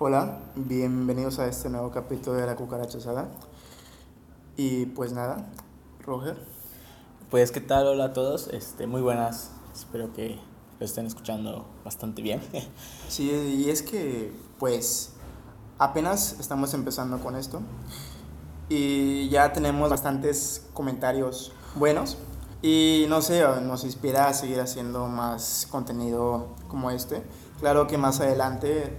Hola, bienvenidos a este nuevo capítulo de La Cucaracha Asada. Y pues nada, Roger. Pues qué tal, hola a todos, este, muy buenas, espero que lo estén escuchando bastante bien. Sí, y es que pues apenas estamos empezando con esto y ya tenemos bastantes comentarios buenos y no sé, nos inspira a seguir haciendo más contenido como este. Claro que más adelante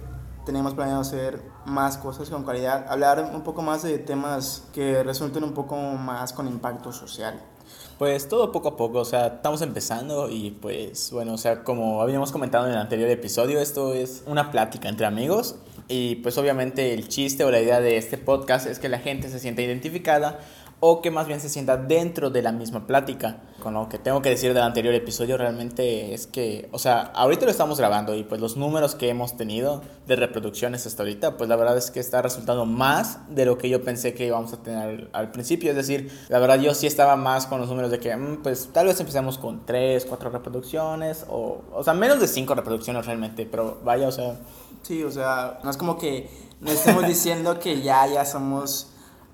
tenemos planeado hacer más cosas con calidad, hablar un poco más de temas que resulten un poco más con impacto social. Pues todo poco a poco, o sea, estamos empezando y pues bueno, o sea, como habíamos comentado en el anterior episodio, esto es una plática entre amigos y pues obviamente el chiste o la idea de este podcast es que la gente se sienta identificada o que más bien se sienta dentro de la misma plática. Con lo que tengo que decir del anterior episodio realmente es que, o sea, ahorita lo estamos grabando y pues los números que hemos tenido de reproducciones hasta ahorita, pues la verdad es que está resultando más de lo que yo pensé que íbamos a tener al principio. Es decir, la verdad yo sí estaba más con los números de que, mm, pues tal vez empecemos con 3, 4 reproducciones o, o sea, menos de 5 reproducciones realmente, pero vaya, o sea... Sí, o sea, no es como que no estemos diciendo que ya, ya somos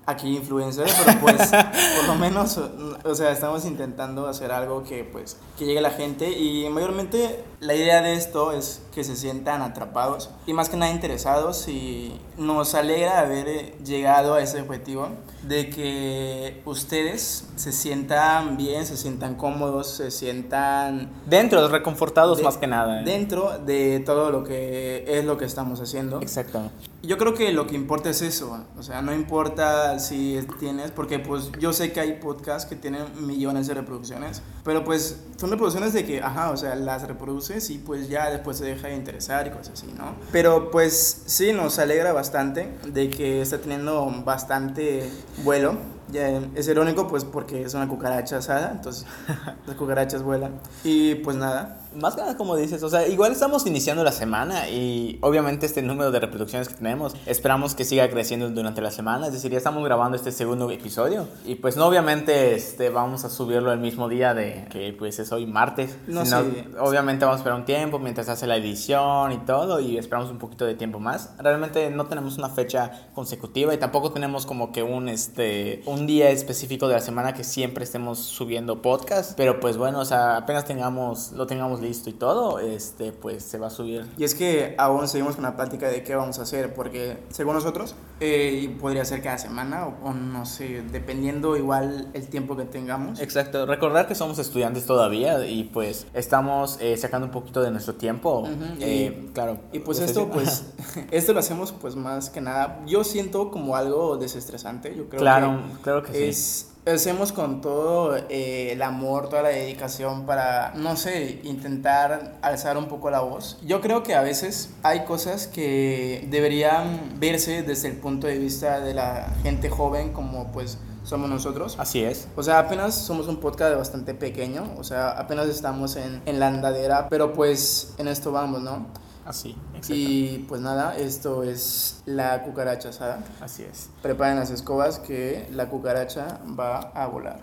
aquí influencers, pero pues por lo menos, o sea, estamos intentando hacer algo que pues que llegue a la gente y mayormente la idea de esto es que se sientan atrapados y más que nada interesados y nos alegra haber llegado a ese objetivo de que ustedes se sientan bien, se sientan cómodos, se sientan dentro, reconfortados más que nada. ¿eh? Dentro de todo lo que es lo que estamos haciendo. Exacto. Yo creo que lo que importa es eso, o sea, no importa si tienes, porque pues yo sé que hay podcasts que tienen millones de reproducciones, pero pues son reproducciones de que, ajá, o sea, las reproduces y pues ya después se deja de interesar y cosas así, ¿no? Pero pues sí, nos alegra bastante de que está teniendo bastante vuelo ya es irónico, pues porque es una cucaracha asada, entonces las cucarachas vuelan. Y pues nada. Más que nada, como dices, o sea, igual estamos iniciando la semana y obviamente este número de reproducciones que tenemos, esperamos que siga creciendo durante la semana. Es decir, ya estamos grabando este segundo episodio y pues no, obviamente, este, vamos a subirlo el mismo día de que pues es hoy martes. No, sé. Obviamente vamos a esperar un tiempo mientras hace la edición y todo y esperamos un poquito de tiempo más. Realmente no tenemos una fecha consecutiva y tampoco tenemos como que un, este, un día específico de la semana que siempre estemos subiendo podcast, pero pues bueno, o sea, apenas tengamos, lo tengamos listo y todo, este, pues se va a subir. Y es que aún seguimos con la plática de qué vamos a hacer, porque según nosotros, eh, podría ser cada semana o, no sé, dependiendo igual el tiempo que tengamos. Exacto, recordar que somos estudiantes todavía y pues estamos eh, sacando un poquito de nuestro tiempo. Eh, y, claro. Y pues esto, pues, esto lo hacemos pues más que nada, yo siento como algo desestresante, yo creo claro, Claro, que es, hacemos con todo eh, el amor, toda la dedicación para, no sé, intentar alzar un poco la voz. Yo creo que a veces hay cosas que deberían verse desde el punto de vista de la gente joven, como pues somos nosotros. Así es. O sea, apenas somos un podcast bastante pequeño, o sea, apenas estamos en, en la andadera, pero pues en esto vamos, ¿no? Así, Y pues nada, esto es la cucaracha asada. Así es. Preparen las escobas que la cucaracha va a volar.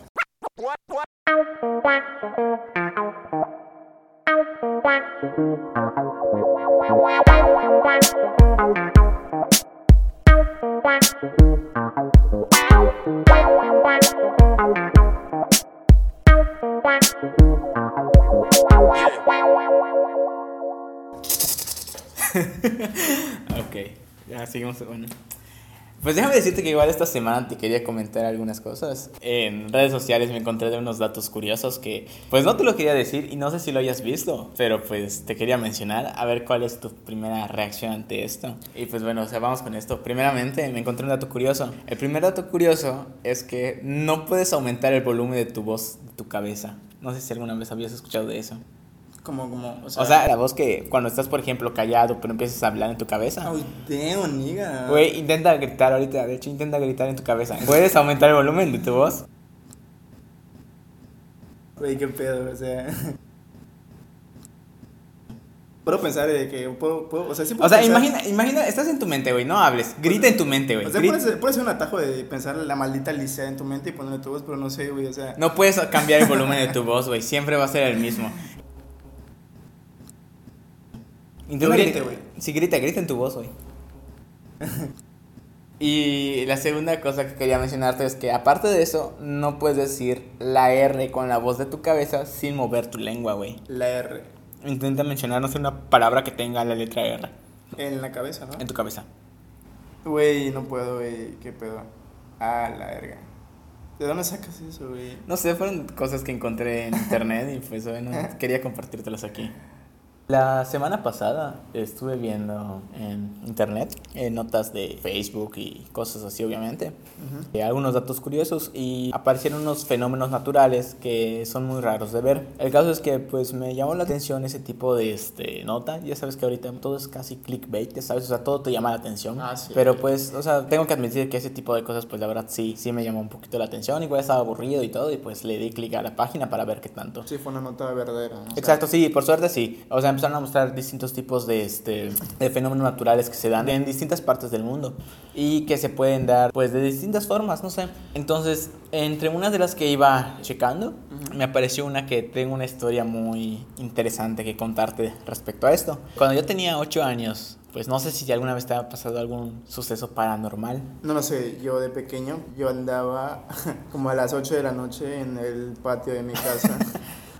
ok, ya seguimos. Bueno. Pues déjame decirte que igual esta semana te quería comentar algunas cosas. En redes sociales me encontré de unos datos curiosos que pues no te lo quería decir y no sé si lo hayas visto, pero pues te quería mencionar a ver cuál es tu primera reacción ante esto. Y pues bueno, o sea, vamos con esto. Primeramente me encontré un dato curioso. El primer dato curioso es que no puedes aumentar el volumen de tu voz, de tu cabeza. No sé si alguna vez habías escuchado de eso. Como, como, o sea, o sea, la voz que cuando estás, por ejemplo, callado, pero empiezas a hablar en tu cabeza. Uy, damn, nigga. Güey, intenta gritar ahorita, de hecho, intenta gritar en tu cabeza. ¿Puedes aumentar el volumen de tu voz? Güey, qué pedo, o sea. Puedo pensar de que puedo, puedo o sea, sí puedo O sea, imagina, imagina, estás en tu mente, güey, no hables, grita en tu mente, güey. O sea, puedes, puedes, hacer un atajo de pensar la maldita Alicia en tu mente y ponerle tu voz, pero no sé, güey, o sea. No puedes cambiar el volumen de tu voz, güey, siempre va a ser el mismo. Grite, güey. Sí, grita, grita en tu voz, güey. Y la segunda cosa que quería mencionarte es que aparte de eso, no puedes decir la R con la voz de tu cabeza sin mover tu lengua, güey. La R. Intenta mencionar, no sé, una palabra que tenga la letra R En la cabeza, ¿no? en tu cabeza. Güey, no puedo, güey. ¿Qué pedo? Ah, la verga. ¿De dónde sacas eso, güey? No sé, fueron cosas que encontré en internet y pues bueno, quería compartírtelas aquí. La semana pasada estuve viendo en internet eh, notas de Facebook y cosas así, obviamente, eh, algunos datos curiosos y aparecieron unos fenómenos naturales que son muy raros de ver. El caso es que pues me llamó la atención ese tipo de este, nota. Ya sabes que ahorita todo es casi clickbait, ya sabes, o sea, todo te llama la atención. Ah, sí. Pero pues, o sea, tengo que admitir que ese tipo de cosas pues la verdad sí, sí me llamó un poquito la atención. Igual estaba aburrido y todo y pues le di clic a la página para ver qué tanto. Sí, fue una nota verdadera. ¿no? Exacto, sí, por suerte sí. O sea, empezaron a mostrar distintos tipos de, este, de fenómenos naturales que se dan en distintas partes del mundo y que se pueden dar pues de distintas formas, no sé. Entonces, entre unas de las que iba checando, me apareció una que tengo una historia muy interesante que contarte respecto a esto. Cuando yo tenía 8 años, pues no sé si alguna vez te ha pasado algún suceso paranormal. No lo sé, yo de pequeño, yo andaba como a las 8 de la noche en el patio de mi casa.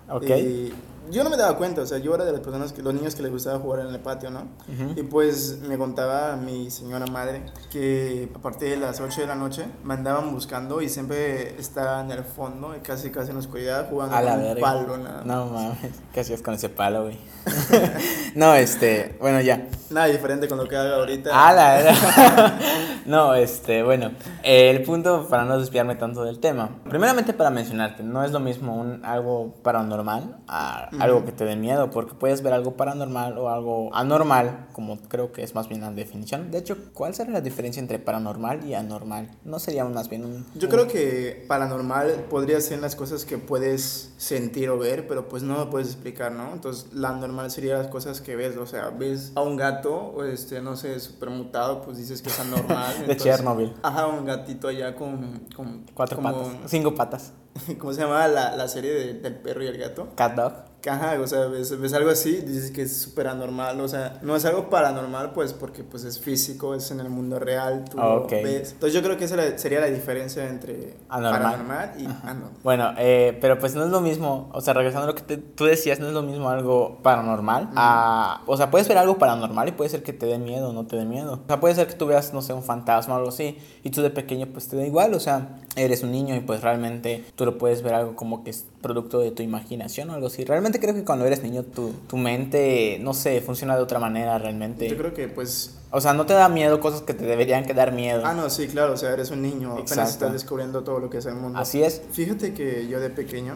Ok. Y yo no me daba cuenta, o sea, yo era de las personas, que los niños que les gustaba jugar en el patio, ¿no? Y pues me contaba mi señora madre que a partir de las 8 de la noche me andaban buscando y siempre estaba en el fondo, y casi casi en la oscuridad, jugando A la con un verga. palo, nada más. No mames, ¿qué hacías con ese palo, güey? no, este, bueno, ya. Nada diferente con lo que hago ahorita. Ah, la verdad. no, este, bueno, eh, el punto para no desviarme tanto del tema. Primeramente para mencionarte, no es lo mismo un algo paranormal a algo que te dé miedo, porque puedes ver algo paranormal o algo anormal, como creo que es más bien la definición. De hecho, ¿cuál sería la diferencia entre paranormal y anormal? No sería más bien un... Yo creo que paranormal podría ser las cosas que puedes sentir o ver, pero pues no lo puedes explicar, ¿no? Entonces, la normal sería las cosas que ves, o sea, ves a un gato, o este, no sé, super mutado, pues dices que es anormal. De entonces- Chernobyl. Ajá, un gatito allá con... con Cuatro como- patas, cinco patas. ¿Cómo se llama la, la serie de- del perro y el gato? Cat dog. Ajá, o sea, ves, ves algo así, dices que es súper anormal, o sea, no es algo paranormal, pues, porque pues es físico, es en el mundo real, tú Ok. lo ves. Entonces yo creo que esa sería la diferencia entre Anormal. paranormal y anormal. Bueno, eh, pero pues no es lo mismo, o sea, regresando a lo que te- tú decías, no es lo mismo algo paranormal a... O sea, puedes ver algo paranormal y puede ser que te dé miedo o no te dé miedo. O sea, puede ser que tú veas, no sé, un fantasma o algo así y tú de pequeño pues te da igual, o sea, eres un niño y pues realmente tú lo puedes ver algo como que es producto de tu imaginación o algo así. Realmente creo que cuando eres niño tu, tu mente, no sé, funciona de otra manera realmente. Yo creo que pues... O sea, no te da miedo cosas que te deberían que dar miedo. Ah, no, sí, claro, o sea, eres un niño, apenas Exacto. estás descubriendo todo lo que es el mundo. Así es. Fíjate que yo de pequeño,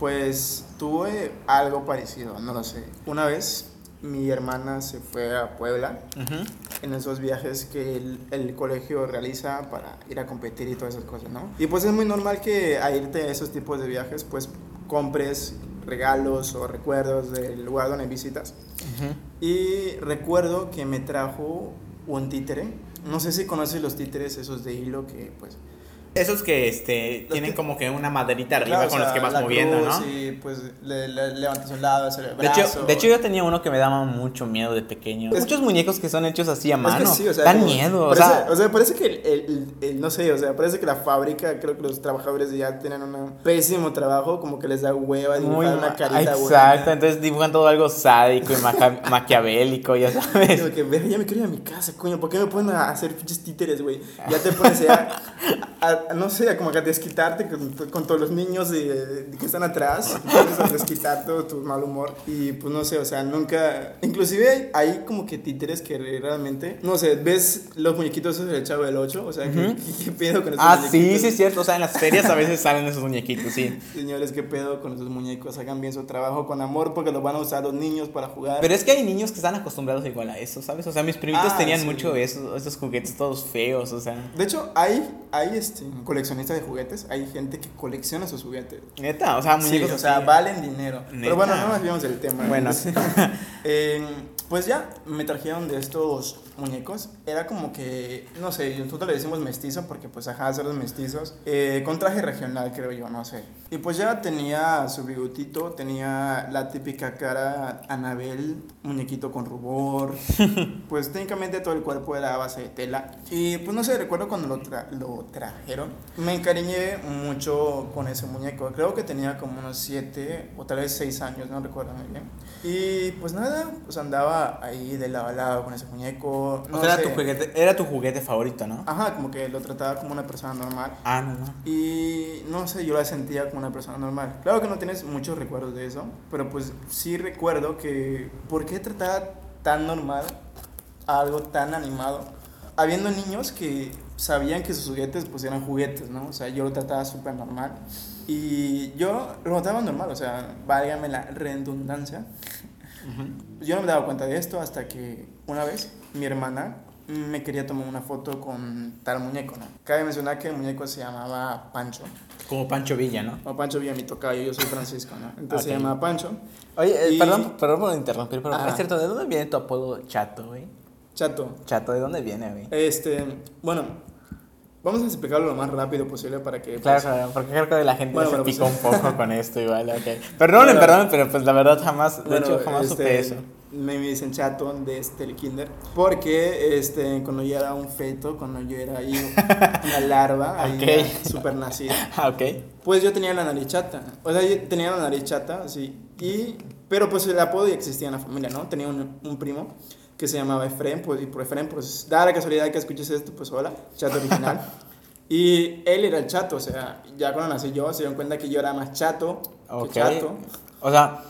pues tuve algo parecido, no lo sé. Una vez mi hermana se fue a Puebla Ujú. en esos viajes que el, el colegio realiza para ir a competir y todas esas cosas, ¿no? Y pues es muy normal que a irte a esos tipos de viajes, pues compres regalos o recuerdos del lugar donde visitas. Y recuerdo que me trajo un títere. No sé si conoces los títeres esos de hilo que pues... Esos que este, tienen que- como que una maderita arriba Claro, con o los que vas la moviendo, cruz ¿no? Y pues le, le- levantas un lado, hacia el De hecho, de hecho, yo tenía uno que me daba mucho miedo de pequeño. Es- Muchos muñecos que son hechos así a Es mano. que sí, o sea, dan como- miedo. O parece, sea, o sea, parece que el, el- el- no sé, o sea, parece que la fábrica, creo que los trabajadores ya tienen un pésimo trabajo, como que les da hueva muy dibujar una ma- carita Exacto, buena. entonces dibujan todo algo sádico y maca- maquiavélico, ya sabes. Como que, "Verga, ya me quiero ir a mi casa, coño, ¿por qué me ponen a hacer pinches títeres, güey? Ya te pones ya, a, a- no sé, como que a desquitarte con, con todos los niños de- de que están atrás, a desquitar todo tu mal humor y pues no sé, o sea, nunca, inclusive hay, como que títeres que realmente, no sé, ves los muñequitos esos del Chavo del 8, o sea, ¿qué, Ujú. qué, qué pedo con esos Ah, sí, muñequitos? sí es cierto. O sea, en las ferias a veces salen esos muñequitos, sí. Señores, qué pedo con esos muñecos, hagan bien su trabajo con amor porque los van a usar los niños para jugar. Pero es que hay niños que están acostumbrados igual a eso, ¿sabes? O sea, mis primitos Ah, tenían sí. mucho esos, esos juguetes todos feos, o sea. De hecho, hay, hay este, coleccionistas de juguetes, hay gente que colecciona sus juguetes. Neta, o sea, Sí, muñecos o sea, valen dinero. Neta. Pero bueno, no nos vemos del tema. Bueno. Eh, Pues ya, me trajeron de estos muñecos. Era como que, no sé, nosotros le decimos mestizo porque pues ajá, ser los mestizos. Eh, con traje regional, creo yo, no sé. Y pues ya tenía su bigotito, tenía la típica cara Anabel, muñequito con rubor. pues técnicamente todo el cuerpo era a base de tela. Y pues no sé, recuerdo cuando lo, tra- lo trajeron. Me encariñé mucho con ese muñeco. Creo que tenía como unos 7 o tal vez 6 años, no recuerdo muy bien. Y pues nada, pues andaba ahí de lado a lado con ese muñeco. No o sea, era tu, juguete, era tu juguete favorito, ¿no? Ajá, como que lo trataba como una persona normal. Ah, no, no. Y no sé, yo la sentía como una persona normal. Claro que no tienes muchos recuerdos de eso, pero pues sí recuerdo que ¿por qué trataba tan normal a algo tan animado? Habiendo niños que sabían que sus juguetes pues eran juguetes, ¿no? O sea, yo lo trataba súper normal. Y yo lo trataba normal, o sea, válgame la redundancia. Yo no me daba cuenta de esto hasta que una vez mi hermana me quería tomar una foto con tal muñeco, ¿no? Cabe mencionar que el muñeco se llamaba Pancho. Como Pancho Villa, ¿no? O Pancho Villa, mi tocayo, yo soy Francisco, ¿no? Entonces se Ok. llamaba Pancho. Oye, eh, Y- perdón, perdón por interrumpir, pero Ajá. es cierto, ¿de dónde viene tu apodo Chato, güey? Chato. Chato, ¿de dónde viene, güey? Este, bueno, vamos a explicarlo lo más rápido posible para que... Claro, pues, claro, porque creo que la gente Bueno, se bueno, picó pues- un poco con esto igual, ok. Perdonen, Bueno, perdonen, pero pues la verdad jamás, de hecho jamás este, supe eso. Me, dicen chato de este el kinder porque este cuando yo era un feto, cuando yo era ahí una larva, ahí Ok. ya súper nacida, Ah, ok. pues yo tenía la nariz chata. O sea, yo tenía la nariz chata, sí. Y pero pues el apodo ya existía en la familia, ¿no? Tenía un, un primo que se llamaba Efren, pues y por Efren pues da la casualidad que escuches esto, pues hola, chato original. Y él era el chato, o sea, ya cuando nací yo se dieron cuenta que yo era más chato Ok. que chato. O sea,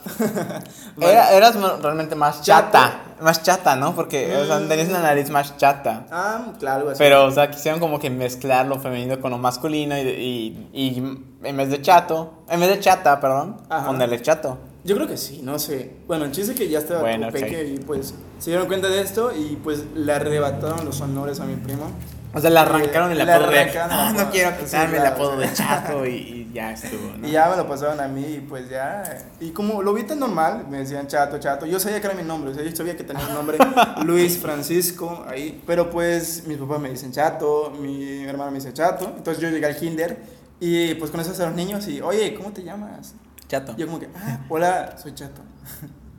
Vale. era- eras realmente más Chato. chata. Más chata, ¿no? Porque, o sea, Mm. tenías una nariz más chata. Ah, claro, así. Pero, o sea, quisieron como que mezclar lo femenino con lo masculino y, y, y en vez de chato, en vez de chata, perdón, Ajá. ponerle chato. Yo creo que sí, no sé. Bueno, el chiste es que ya estaba Bueno, ok. y pues se dieron cuenta de esto y pues le arrebataron los honores a mi primo. O sea, le arrancaron el Le apodo de, arrancaron el ah, no apodo". quiero quitarme el apodo de chato y, y ya estuvo, ¿no? Y ya me lo pasaron a mí y pues ya. Y como lo vi tan normal, me decían chato, chato. Yo sabía que era mi nombre, o sea, yo sabía que tenía un nombre Luis Francisco ahí. Pero pues mis papás me dicen chato, mi hermana me dice chato. Entonces yo llegué al kinder y pues conoces a los niños y, oye, ¿cómo te llamas? Chato. Yo como que, ah, hola, soy Chato.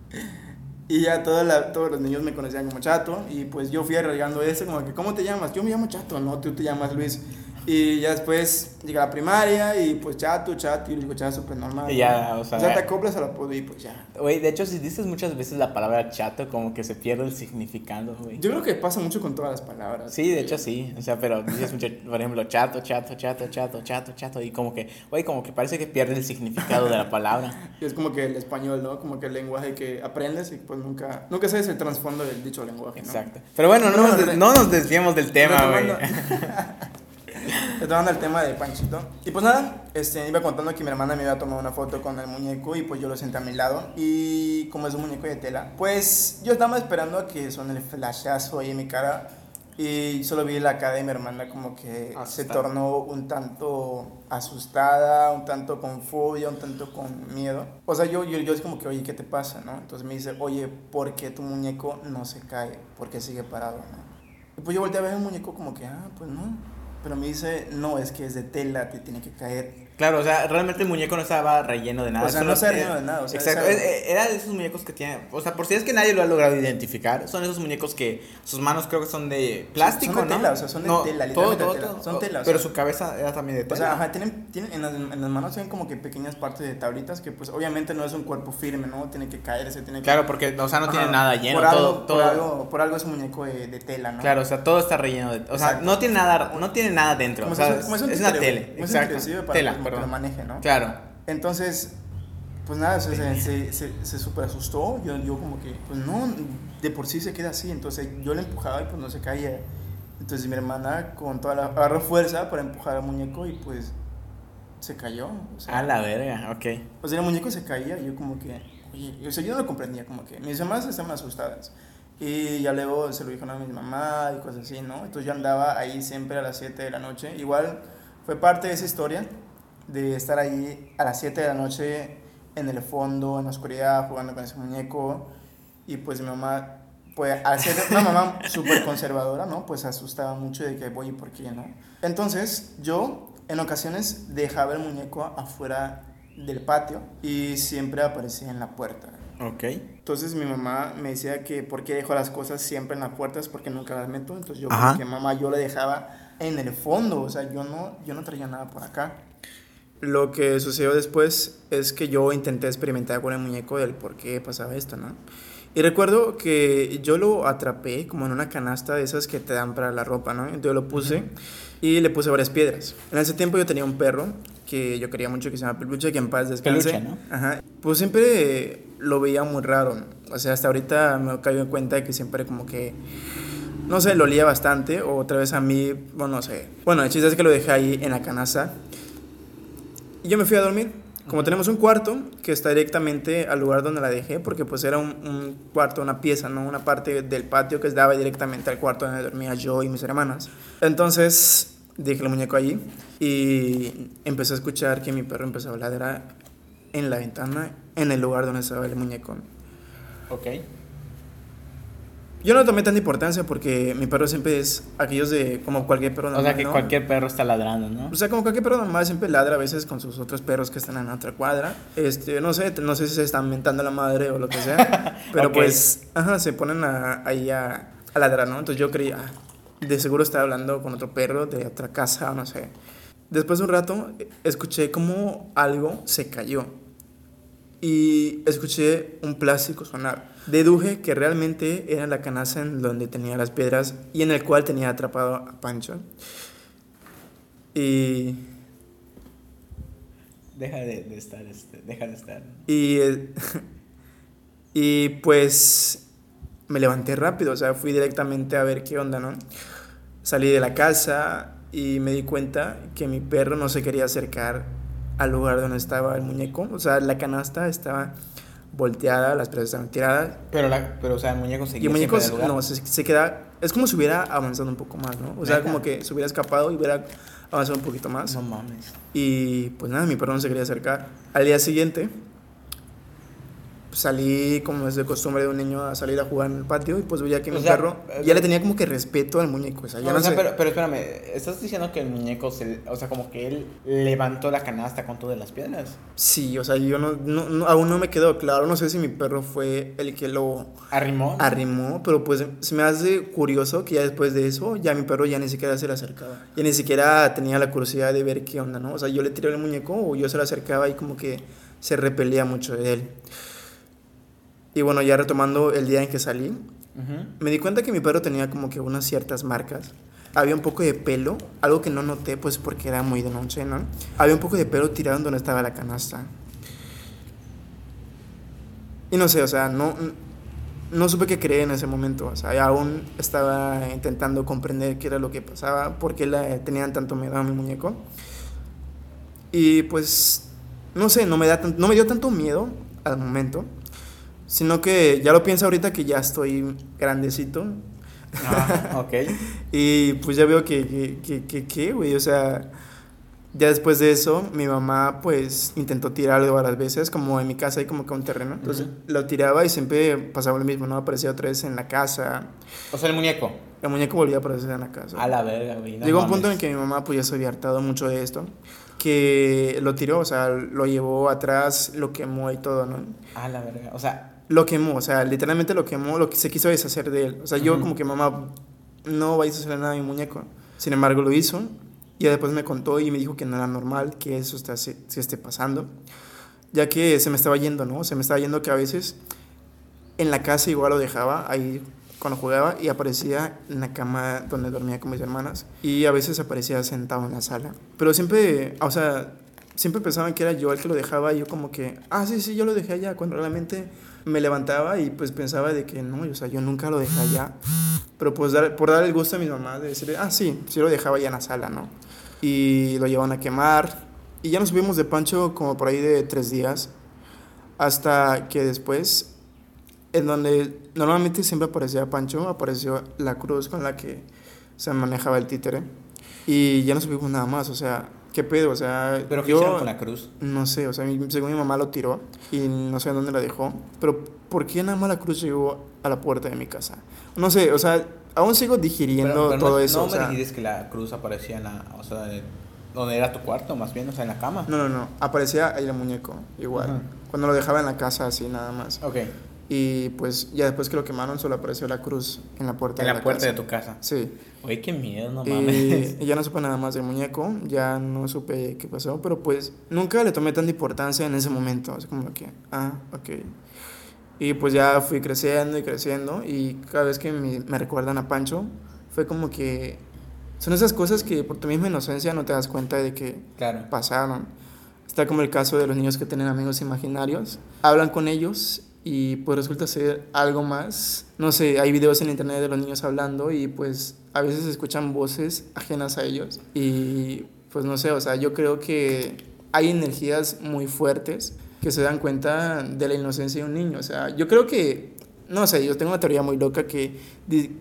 y ya todos los niños me conocían como Chato y pues yo fui arraigando eso, como que, ¿cómo te llamas? Yo me llamo Chato, no, tú te llamas Luis. Y ya después llegué a la primaria y pues Chato, Chato, y digo Chato súper normal. Y ya, o sea, te acoplas al apodo y pues ya. Güey, de hecho, si dices muchas veces la palabra chato, como que se pierde el significado, güey. Yo creo que pasa mucho con todas las palabras. Sí, de hecho sí. O sea, pero dices mucho, por ejemplo, chato, chato, chato, chato, chato, chato. Y como que, güey, como que parece que pierde el significado de la palabra. Y es como que el español, ¿no? Como que el lenguaje que aprendes y pues nunca, nunca sabes el trasfondo del dicho lenguaje, ¿no? Exacto. Pero bueno, no, Bueno, nos, no nos desviemos del tema, güey. Retomando- el tema de Panchito. Y pues nada, este, iba contando que mi hermana me iba a tomar una foto con el muñeco y pues yo lo senté a mi lado. Y como es un muñeco de tela, pues yo estaba esperando a que suene el flashazo ahí en mi cara. Y solo vi la cara de mi hermana como que se tornó un tanto asustada, un tanto con fobia, un tanto con miedo. O sea, yo, yo, yo es como que, oye, ¿qué te pasa? ¿no? Entonces me dice, oye, ¿por qué tu muñeco no se cae? ¿Por qué sigue parado? ¿no? Y pues yo volteé a ver el muñeco como que, ah, pues no. Pero me dice, no, es que es de tela, te tiene que caer. Claro, o sea, realmente el muñeco no estaba relleno de nada. O sea, no estaba relleno de nada, o sea, exacto, era- eh, era de esos muñecos que tienen. O sea, por si es que nadie lo ha logrado identificar, son esos muñecos que sus manos creo que son de plástico, son de ¿no? tela, o sea, son de No, tela, todo, literalmente todo, de tela, todo. son tela, o Pero sea. su cabeza era también de tela. O sea, ajá, tienen, tienen en, las, en las manos tienen como que pequeñas partes de tablitas que pues obviamente no es un cuerpo firme, ¿no? Tiene que caerse, tiene que... Claro, porque, o sea, no tiene nada lleno, por todo, algo, todo. Por algo, por algo es un muñeco de, de tela, ¿no? Claro, o sea, todo está relleno de. O sea, Exacto. no tiene nada, no tiene nada dentro. Como o sea, es, como es un es una tele. es un Exacto. Como que lo perdón. maneje, ¿no? Claro. Entonces, pues nada, se, se, se, se, se super asustó. Yo, yo como que, pues no, de por sí se queda así. Entonces yo le empujaba y pues no se caía. Entonces mi hermana con toda la, agarró fuerza para empujar al muñeco y pues se cayó. O sea, A la verga, ok. o sea, el muñeco se caía y yo como que, oye, o sea, yo no lo comprendía, como que mis hermanas estaban asustadas. Y ya luego se lo dijeron a mi mamá y cosas así, ¿no? Entonces yo andaba ahí siempre a las 7 de la noche. Igual fue parte de esa historia, de estar ahí a las 7 de la noche en el fondo, en la oscuridad, jugando con ese muñeco. Y pues mi mamá pues al ser una mamá súper conservadora, ¿no? Pues asustaba mucho de que voy y por qué, ¿no? Entonces yo en ocasiones dejaba el muñeco afuera del patio y siempre aparecía en la puerta. Ok. Entonces mi mamá me decía que por qué dejo las cosas siempre en las puertas porque nunca las meto. Entonces yo Ajá. como que mamá yo le dejaba en el fondo, o sea, yo no, yo no traía nada por acá. Lo que sucedió después es que yo intenté experimentar con el muñeco del por qué pasaba esto, ¿no? Y recuerdo que yo lo atrapé como en una canasta de esas que te dan para la ropa, ¿no? Entonces lo puse y le puse varias piedras. En ese tiempo yo tenía un perro que yo quería mucho que se llama Peluche, que en paz descanse. Peluche, ¿no? Ajá. Pues siempre lo veía muy raro. O sea, hasta ahorita me caigo en cuenta de que siempre como que no sé, lo olía bastante, o otra vez a mí, bueno, no sé. Bueno, el chiste es que lo dejé ahí en la canasta. Y yo me fui a dormir. Como tenemos un cuarto que está directamente al lugar donde la dejé, porque pues era un, un cuarto, una pieza, ¿no? Una parte del patio que daba directamente al cuarto donde dormía yo y mis hermanas. Entonces dejé el muñeco allí y empecé a escuchar que mi perro empezó a ladrar en la ventana, en el lugar donde estaba el muñeco. Ok. Yo no tomé tanta importancia porque mi perro siempre es aquellos de como cualquier perro O sea normal, que ¿no? cualquier perro está ladrando, ¿no? O sea, como cualquier perro normal siempre ladra a veces con sus otros perros que están en otra cuadra. Este, no sé, no sé si se están mentando la madre o lo que sea, pero Ok. pues, ajá, se ponen a- ahí a, a ladrar, ¿no? Entonces yo creía, ah, de seguro estaba hablando con otro perro de otra casa o no sé. Después de un rato escuché como algo se cayó y escuché un plástico sonar. Deduje que realmente era la canasta en donde tenía las piedras y en el cual tenía atrapado a Pancho. Y, Deja de, de estar, este, deja de estar. y, eh, y pues me levanté rápido, o sea, fui directamente a ver qué onda, ¿no? Salí de la casa y me di cuenta que mi perro no se quería acercar al lugar donde estaba el muñeco, o sea, la canasta estaba volteada, las piedras estaban tiradas Pero, la, pero o sea, el muñeco Y seguía el muñeco siempre en el lugar. no, se, se queda. Es como si hubiera avanzado un poco más, ¿no? O sea, como que se hubiera escapado y hubiera avanzado un poquito más. No mames. Y pues nada, mi perro no se quería acercar. Al día siguiente, salí como es de costumbre de un niño a salir a jugar en el patio y pues veía que O mi sea, perro eh, ya le tenía como que respeto al muñeco. O sea, ya No, no, o sea, sé. pero, pero espérame, ¿estás diciendo que el muñeco se, o sea, como que él levantó la canasta con todas las piedras? Sí, o sea, yo no, no, no- aún no me quedó claro. No sé si mi perro fue el que lo ¿Arrimó? arrimó, pero pues se me hace curioso que ya después de eso, ya mi perro ya ni siquiera se le acercaba. Ya ni siquiera tenía la curiosidad de ver qué onda, ¿no? O sea, yo le tiré el muñeco o yo se le acercaba y como que se repelía mucho de él. Y bueno, ya retomando el día en que salí, me di cuenta que mi perro tenía como que unas ciertas marcas. Había un poco de pelo, algo que no noté pues porque era muy de noche, ¿no? Había un poco de pelo tirado en donde estaba la canasta. Y no sé, o sea, no, no supe qué creer en ese momento. O sea, aún estaba intentando comprender qué era lo que pasaba, por qué le tenían tanto miedo a mi muñeco. Y pues, no sé, no me, da no me dio tanto miedo al momento, sino que ya lo pienso ahorita que ya estoy grandecito. Ah, ok. Y pues ya veo que, que, que, que, que, güey, o sea, ya después de eso, mi mamá pues intentó tirarlo varias veces, como en mi casa hay como que un terreno, entonces Ujú. lo tiraba y siempre pasaba lo mismo, ¿no? Aparecía otra vez en la casa, O sea, el muñeco. el muñeco volvía a aparecer en la casa. A la verga, güey. no Llegó un punto en mames. que mi mamá pues ya se había hartado mucho de esto, que lo tiró, o sea, lo llevó atrás, lo quemó y todo, ¿no? A la verga. O sea, Lo quemó, o sea, literalmente lo quemó, lo que se quiso deshacer de él. O sea, yo como que mamá, no vais a hacer nada a mi muñeco. Sin embargo, lo hizo. Y después me contó y me dijo que no era normal que eso esté, se, se esté pasando. Ya que se me estaba yendo, ¿no? Se me estaba yendo que a veces en la casa igual lo dejaba ahí cuando jugaba y aparecía en la cama donde dormía con mis hermanas. Y a veces aparecía sentado en la sala. Pero siempre, o sea, siempre pensaban que era yo el que lo dejaba y yo como que, ah, sí, sí, yo lo dejé allá, cuando realmente me levantaba y pues pensaba de que no, o sea, yo nunca lo dejé allá. Pero pues dar- por dar el gusto a mi mamá de decirle, ah, sí, sí lo dejaba allá en la sala, ¿no? Y lo llevaban a quemar. Y ya nos subimos de Pancho como por ahí de tres días. Hasta que después, en donde normalmente siempre aparecía Pancho, apareció la cruz con la que se manejaba el títere. Y ya no supimos nada más, o sea, ¿qué pedo? O sea, ¿Pero qué yo hicieron con la cruz? no sé, o sea, mi- según mi mamá lo tiró y no sé dónde la dejó, pero ¿por qué nada más la cruz llegó a la puerta de mi casa? No sé, o sea, aún sigo digiriendo Pero- pero todo no, eso, No o sea, me dijiste que la cruz aparecía en la. O sea, de- donde era tu cuarto, más bien, o sea, en la cama. no, no, no, aparecía ahí el muñeco, igual, Ajá. cuando lo dejaba en la casa así nada más. Ok. Y pues ya después que lo quemaron solo apareció la cruz en la puerta En de la la puerta casa. de tu casa. Sí. Oye, qué miedo, no Y, mames. y ya no supe nada más del muñeco, ya no supe qué pasó, pero pues nunca le tomé tanta importancia en ese momento, así como que, ah, ok. Y pues ya fui creciendo y creciendo y cada vez que me, me recuerdan a Pancho, fue como que son esas cosas que por tu misma inocencia no te das cuenta de que Claro. pasaron. Está como el caso de los niños que tienen amigos imaginarios, hablan con ellos y pues resulta ser algo más. No sé, hay videos en internet de los niños hablando y pues a veces escuchan voces ajenas a ellos y pues no sé, o sea, yo creo que hay energías muy fuertes que se dan cuenta de la inocencia de un niño, o sea, yo creo que no sé, yo tengo una teoría muy loca que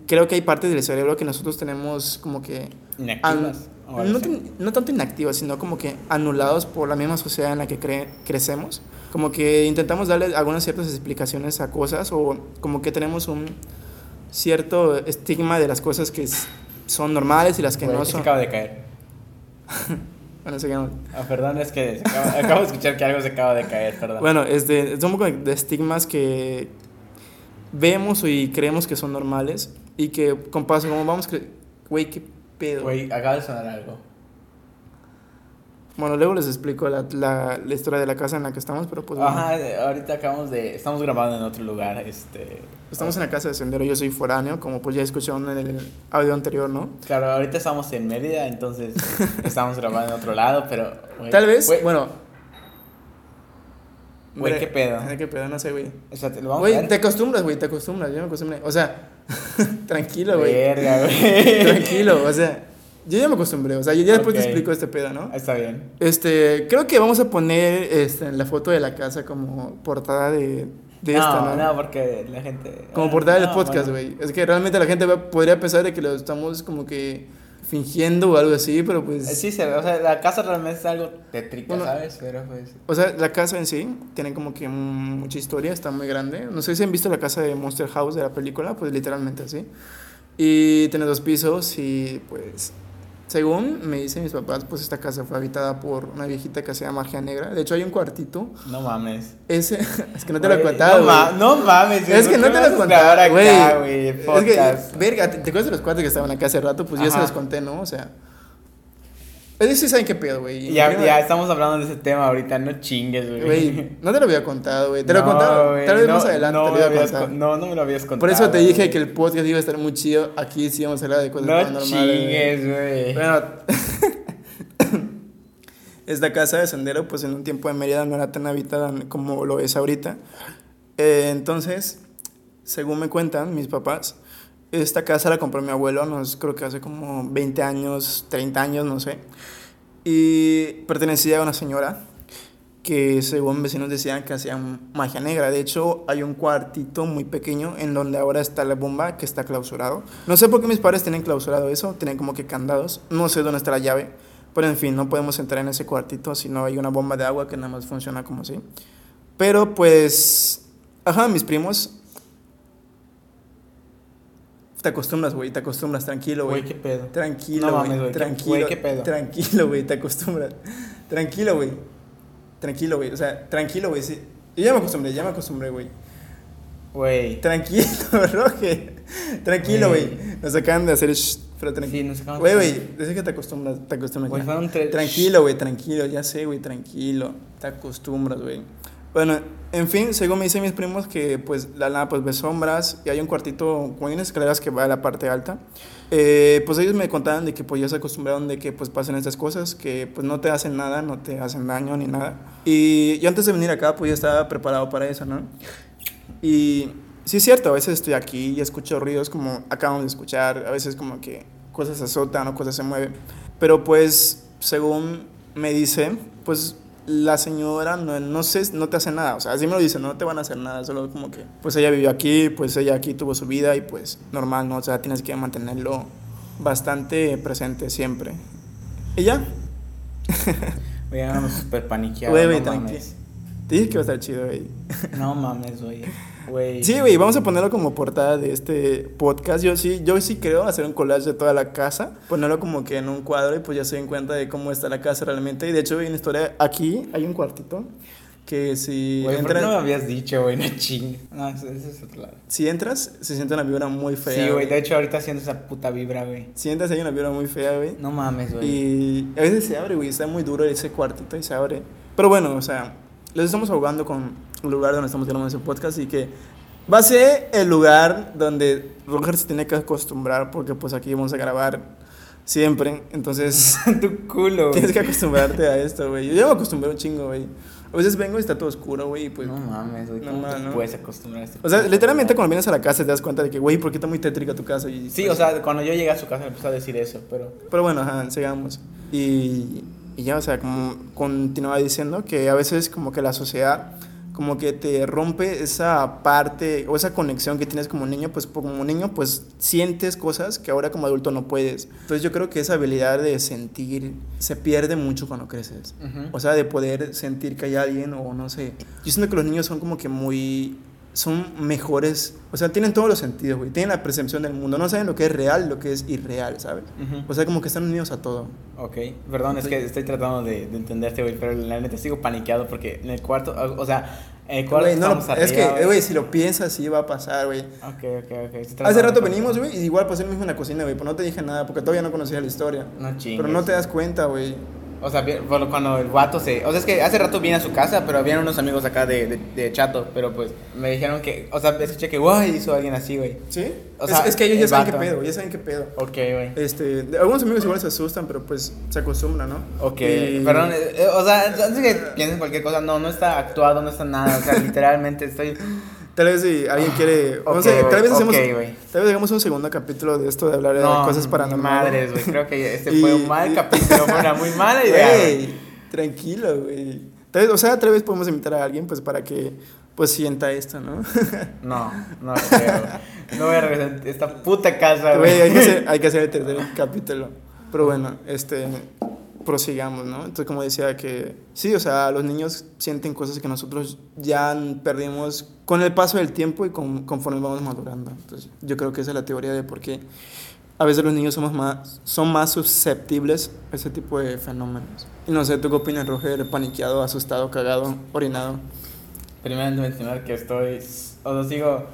creo que hay partes del cerebro que nosotros tenemos como que Inactivas. no, no tanto inactivos, sino como que anulados por la misma sociedad en la que cre- crecemos. Como que intentamos darle algunas ciertas explicaciones a cosas o como que tenemos un cierto estigma de las cosas que son normales y las que Güey, no se son. acaba de caer. Bueno, sigamos. Ah, perdón, es que se acaba- acabo de escuchar que algo se acaba de caer, perdón. Bueno, este, son un poco de estigmas que vemos y creemos que son normales y que con paso, como vamos, güey, qué pedo. Güey, acaba de sonar algo. Bueno, luego les explico la, la, la historia de la casa en la que estamos, pero pues bueno. Ajá, de- ahorita acabamos de. Estamos grabando en otro lugar, este. Estamos en la casa de Sendero, yo soy foráneo, como pues ya escucharon en el audio anterior, ¿no? Claro, ahorita estamos en Mérida, entonces estamos grabando en otro lado, pero. güey, Tal vez, güey, bueno. Güey, ¿qué pedo? ¿Qué pedo? No sé, güey. o sea, te lo vamos a Güey, ver. te acostumbras, güey, te acostumbras, yo me acostumbré. O sea, tranquilo, güey. Verga, güey. Tranquilo, o sea, yo ya me acostumbré, o sea, yo ya después te explico este pedo, ¿no? Está bien. Este, creo que vamos a poner este, la foto de la casa como portada de, de no, esta, ¿no? no, porque la gente. Como portada del podcast, bueno. güey. Es que realmente la gente va- podría pensar de que lo estamos como que fingiendo o algo así, pero pues... Eh, Sí, se ve, o sea, la casa realmente es algo tétrica, Bueno. ¿sabes? Pero pues. O sea, la casa en sí tiene como que mucha historia, está muy grande. No sé si han visto la casa de Monster House de la película, pues literalmente así. Y tiene dos pisos y pues, según me dicen mis papás, pues esta casa fue habitada por una viejita que hacía magia negra. De hecho, hay un cuartito. No mames. Ese, es que no te lo he contado. No, ma- no mames, Es que ¿por no te lo he contado, acá, güey. Es que, verga, ¿te, acuerdas de los cuates que estaban acá hace rato? Pues yo se los conté, ¿no? O sea, ellos sí saben qué pedo, güey. Ya, estamos hablando de ese tema ahorita, no chingues, güey. Güey, no te lo había contado, güey. Te lo he No, contado. güey, Tal vez no, más adelante no te lo me iba a habías contar. con- No, no me lo habías contado. Por eso te dije que el podcast iba a estar muy chido. Aquí sí vamos a hablar de cosas No paranormales. güey. chingues, güey. Bueno, esta casa de Sendero, pues en un tiempo de Mérida no era tan habitada como lo es ahorita. Eh, entonces, según me cuentan mis papás, esta casa la compró mi abuelo, nos, creo que hace como 20 años, 30 años, no sé. Y pertenecía a una señora que según vecinos decían que hacía magia negra. De hecho, hay un cuartito muy pequeño en donde ahora está la bomba que está clausurado. No sé por qué mis padres tienen clausurado eso, tienen como que candados. No sé dónde está la llave, pero en fin, no podemos entrar en ese cuartito si no hay una bomba de agua que nada más funciona como así. Pero pues, ajá, mis primos. Te acostumbras, güey, te acostumbras, tranquilo, güey. Güey, qué pedo. Tranquilo, No güey. tranquilo. güey, qué pedo. Tranquilo, güey, te acostumbras. Tranquilo, güey. Tranquilo, güey. O sea, tranquilo, güey. Sí. Yo ya me acostumbré, ya me acostumbré, güey. Güey. Tranquilo, Roge. Tranquilo, Güey. Nos acaban de hacer shh, pero Sí, tranquilo. nos acaban Güey, güey, desde que te acostumbras, te acostumbras. Güey, fueron tres- Tranquilo, güey, tranquilo. Ya sé, güey, tranquilo. Te acostumbras, güey. Bueno, en fin, según me dicen mis primos que pues la nada pues ve sombras y hay un cuartito con unas escaleras que va a la parte alta. Eh, pues ellos me contaban de que pues ya se acostumbraron de que pues pasen estas cosas, que pues no te hacen nada, no te hacen daño ni nada. Y yo antes de venir acá pues ya estaba preparado para eso, ¿no? Y sí es cierto, a veces estoy aquí y escucho ruidos como acabamos de escuchar, a veces como que cosas se azotan o cosas se mueven. Pero pues, según me dice, pues la señora no, no sé, no te hace nada, o sea, así me lo dice, no te van a hacer nada, solo como que, pues ella vivió aquí, pues ella aquí tuvo su vida y pues normal, ¿no? O sea, tienes que mantenerlo bastante presente siempre. Y ya, Güey, andamos súper paniqueados. Güey, no. Te dije que va a estar chido, güey. No mames, güey. Güey. Sí, güey, vamos a ponerlo como portada de este podcast. Yo sí, yo sí creo hacer un collage de toda la casa, ponerlo como que en un cuadro y pues ya se den cuenta de cómo está la casa realmente. Y de hecho, hay una historia aquí, hay un cuartito que si Güey, ¿por qué entras, no me habías dicho, güey? No ching. No, ese, ese es otro lado. si entras, se siente una vibra muy fea. Sí, güey. De hecho, ahorita siento esa puta vibra, güey. Si entras, hay una vibra muy fea, güey. No mames, güey. Y a veces se abre, güey, está muy duro ese cuartito y se abre. Pero bueno, o sea, les estamos ahogando con el lugar donde estamos grabando ese podcast y que va a ser el lugar donde Roger se tiene que acostumbrar porque pues aquí vamos a grabar siempre. Entonces tu culo, tienes que acostumbrarte a esto, güey. Yo ya me acostumbré un chingo, güey. A veces vengo y está todo oscuro, güey, pues... No mames, güey. No ¿Cómo mames, te ¿no? puedes acostumbrar a este O sea, literalmente cuando vienes a la casa te das cuenta de que, güey, ¿por qué está muy tétrica tu casa? Y, Sí, pues, o sea, cuando yo llegué a su casa me empezó a decir eso, pero. Pero bueno, ajá, sigamos. Y, y ya, o sea, como continuaba diciendo que a veces como que la sociedad como que te rompe esa parte o esa conexión que tienes como niño, pues como niño pues sientes cosas que ahora como adulto no puedes. Entonces yo creo que esa habilidad de sentir se pierde mucho cuando creces. O sea, de poder sentir que hay alguien o no sé. Yo siento que los niños son como que muy... Son mejores, o sea, tienen todos los sentidos, güey. Tienen la percepción del mundo. No saben lo que es real, lo que es irreal, ¿sabes? Ujú. O sea, como que están unidos a todo. Ok, perdón, es que estoy tratando de, de entenderte, güey, pero la neta sigo paniqueado porque en el cuarto, o sea, en el cuarto Güey, no, estamos es arriba, que, güey, si lo piensas, sí va a pasar, güey. Ok, ok, ok. Hace rato venimos, güey, y igual pasé lo mismo en la cocina, güey, pero no te dije nada porque todavía no conocía la historia. No chingues. Pero no te das cuenta, güey. O sea, cuando el guato se... O sea, es que hace rato vine a su casa, pero habían unos amigos acá de, de, de chato, pero pues me dijeron que... O sea, escuché que, guay, hizo alguien así, güey. ¿Sí? O sea, es que ellos ya saben qué pedo, ya saben qué pedo. Ok, güey. Este, algunos amigos igual se asustan, pero pues se acostumbran, ¿no? Ok, Y- perdón, eh, eh, o sea, antes que piensen cualquier cosa, no, no está actuado, no está nada, o sea, literalmente estoy... Tal vez si alguien quiere. Ok, no sé, tal vez hacemos. ok, güey. tal vez hagamos un segundo capítulo de esto de hablar de No, cosas ni paranormales. Madres, güey, creo que este Y- fue un mal capítulo, fue una muy mala idea. Güey, tranquilo, güey. O sea, tal vez podemos invitar a alguien pues para que pues sienta esto, ¿no? No, no creo. No voy a regresar a esta puta casa, Güey, güey. hay que, hacer, hay que hacer el tercer capítulo. Pero bueno, este, prosigamos, ¿no? Entonces, como decía que, sí, o sea, los niños sienten cosas que nosotros ya perdimos con el paso del tiempo y con, conforme vamos madurando. Entonces, yo creo que esa es la teoría de por qué a veces los niños somos más, son más susceptibles a ese tipo de fenómenos. Y no sé, ¿tú qué opinas, Roger? Paniqueado, asustado, cagado, orinado. Primero mencionar que estoy, o sea, sigo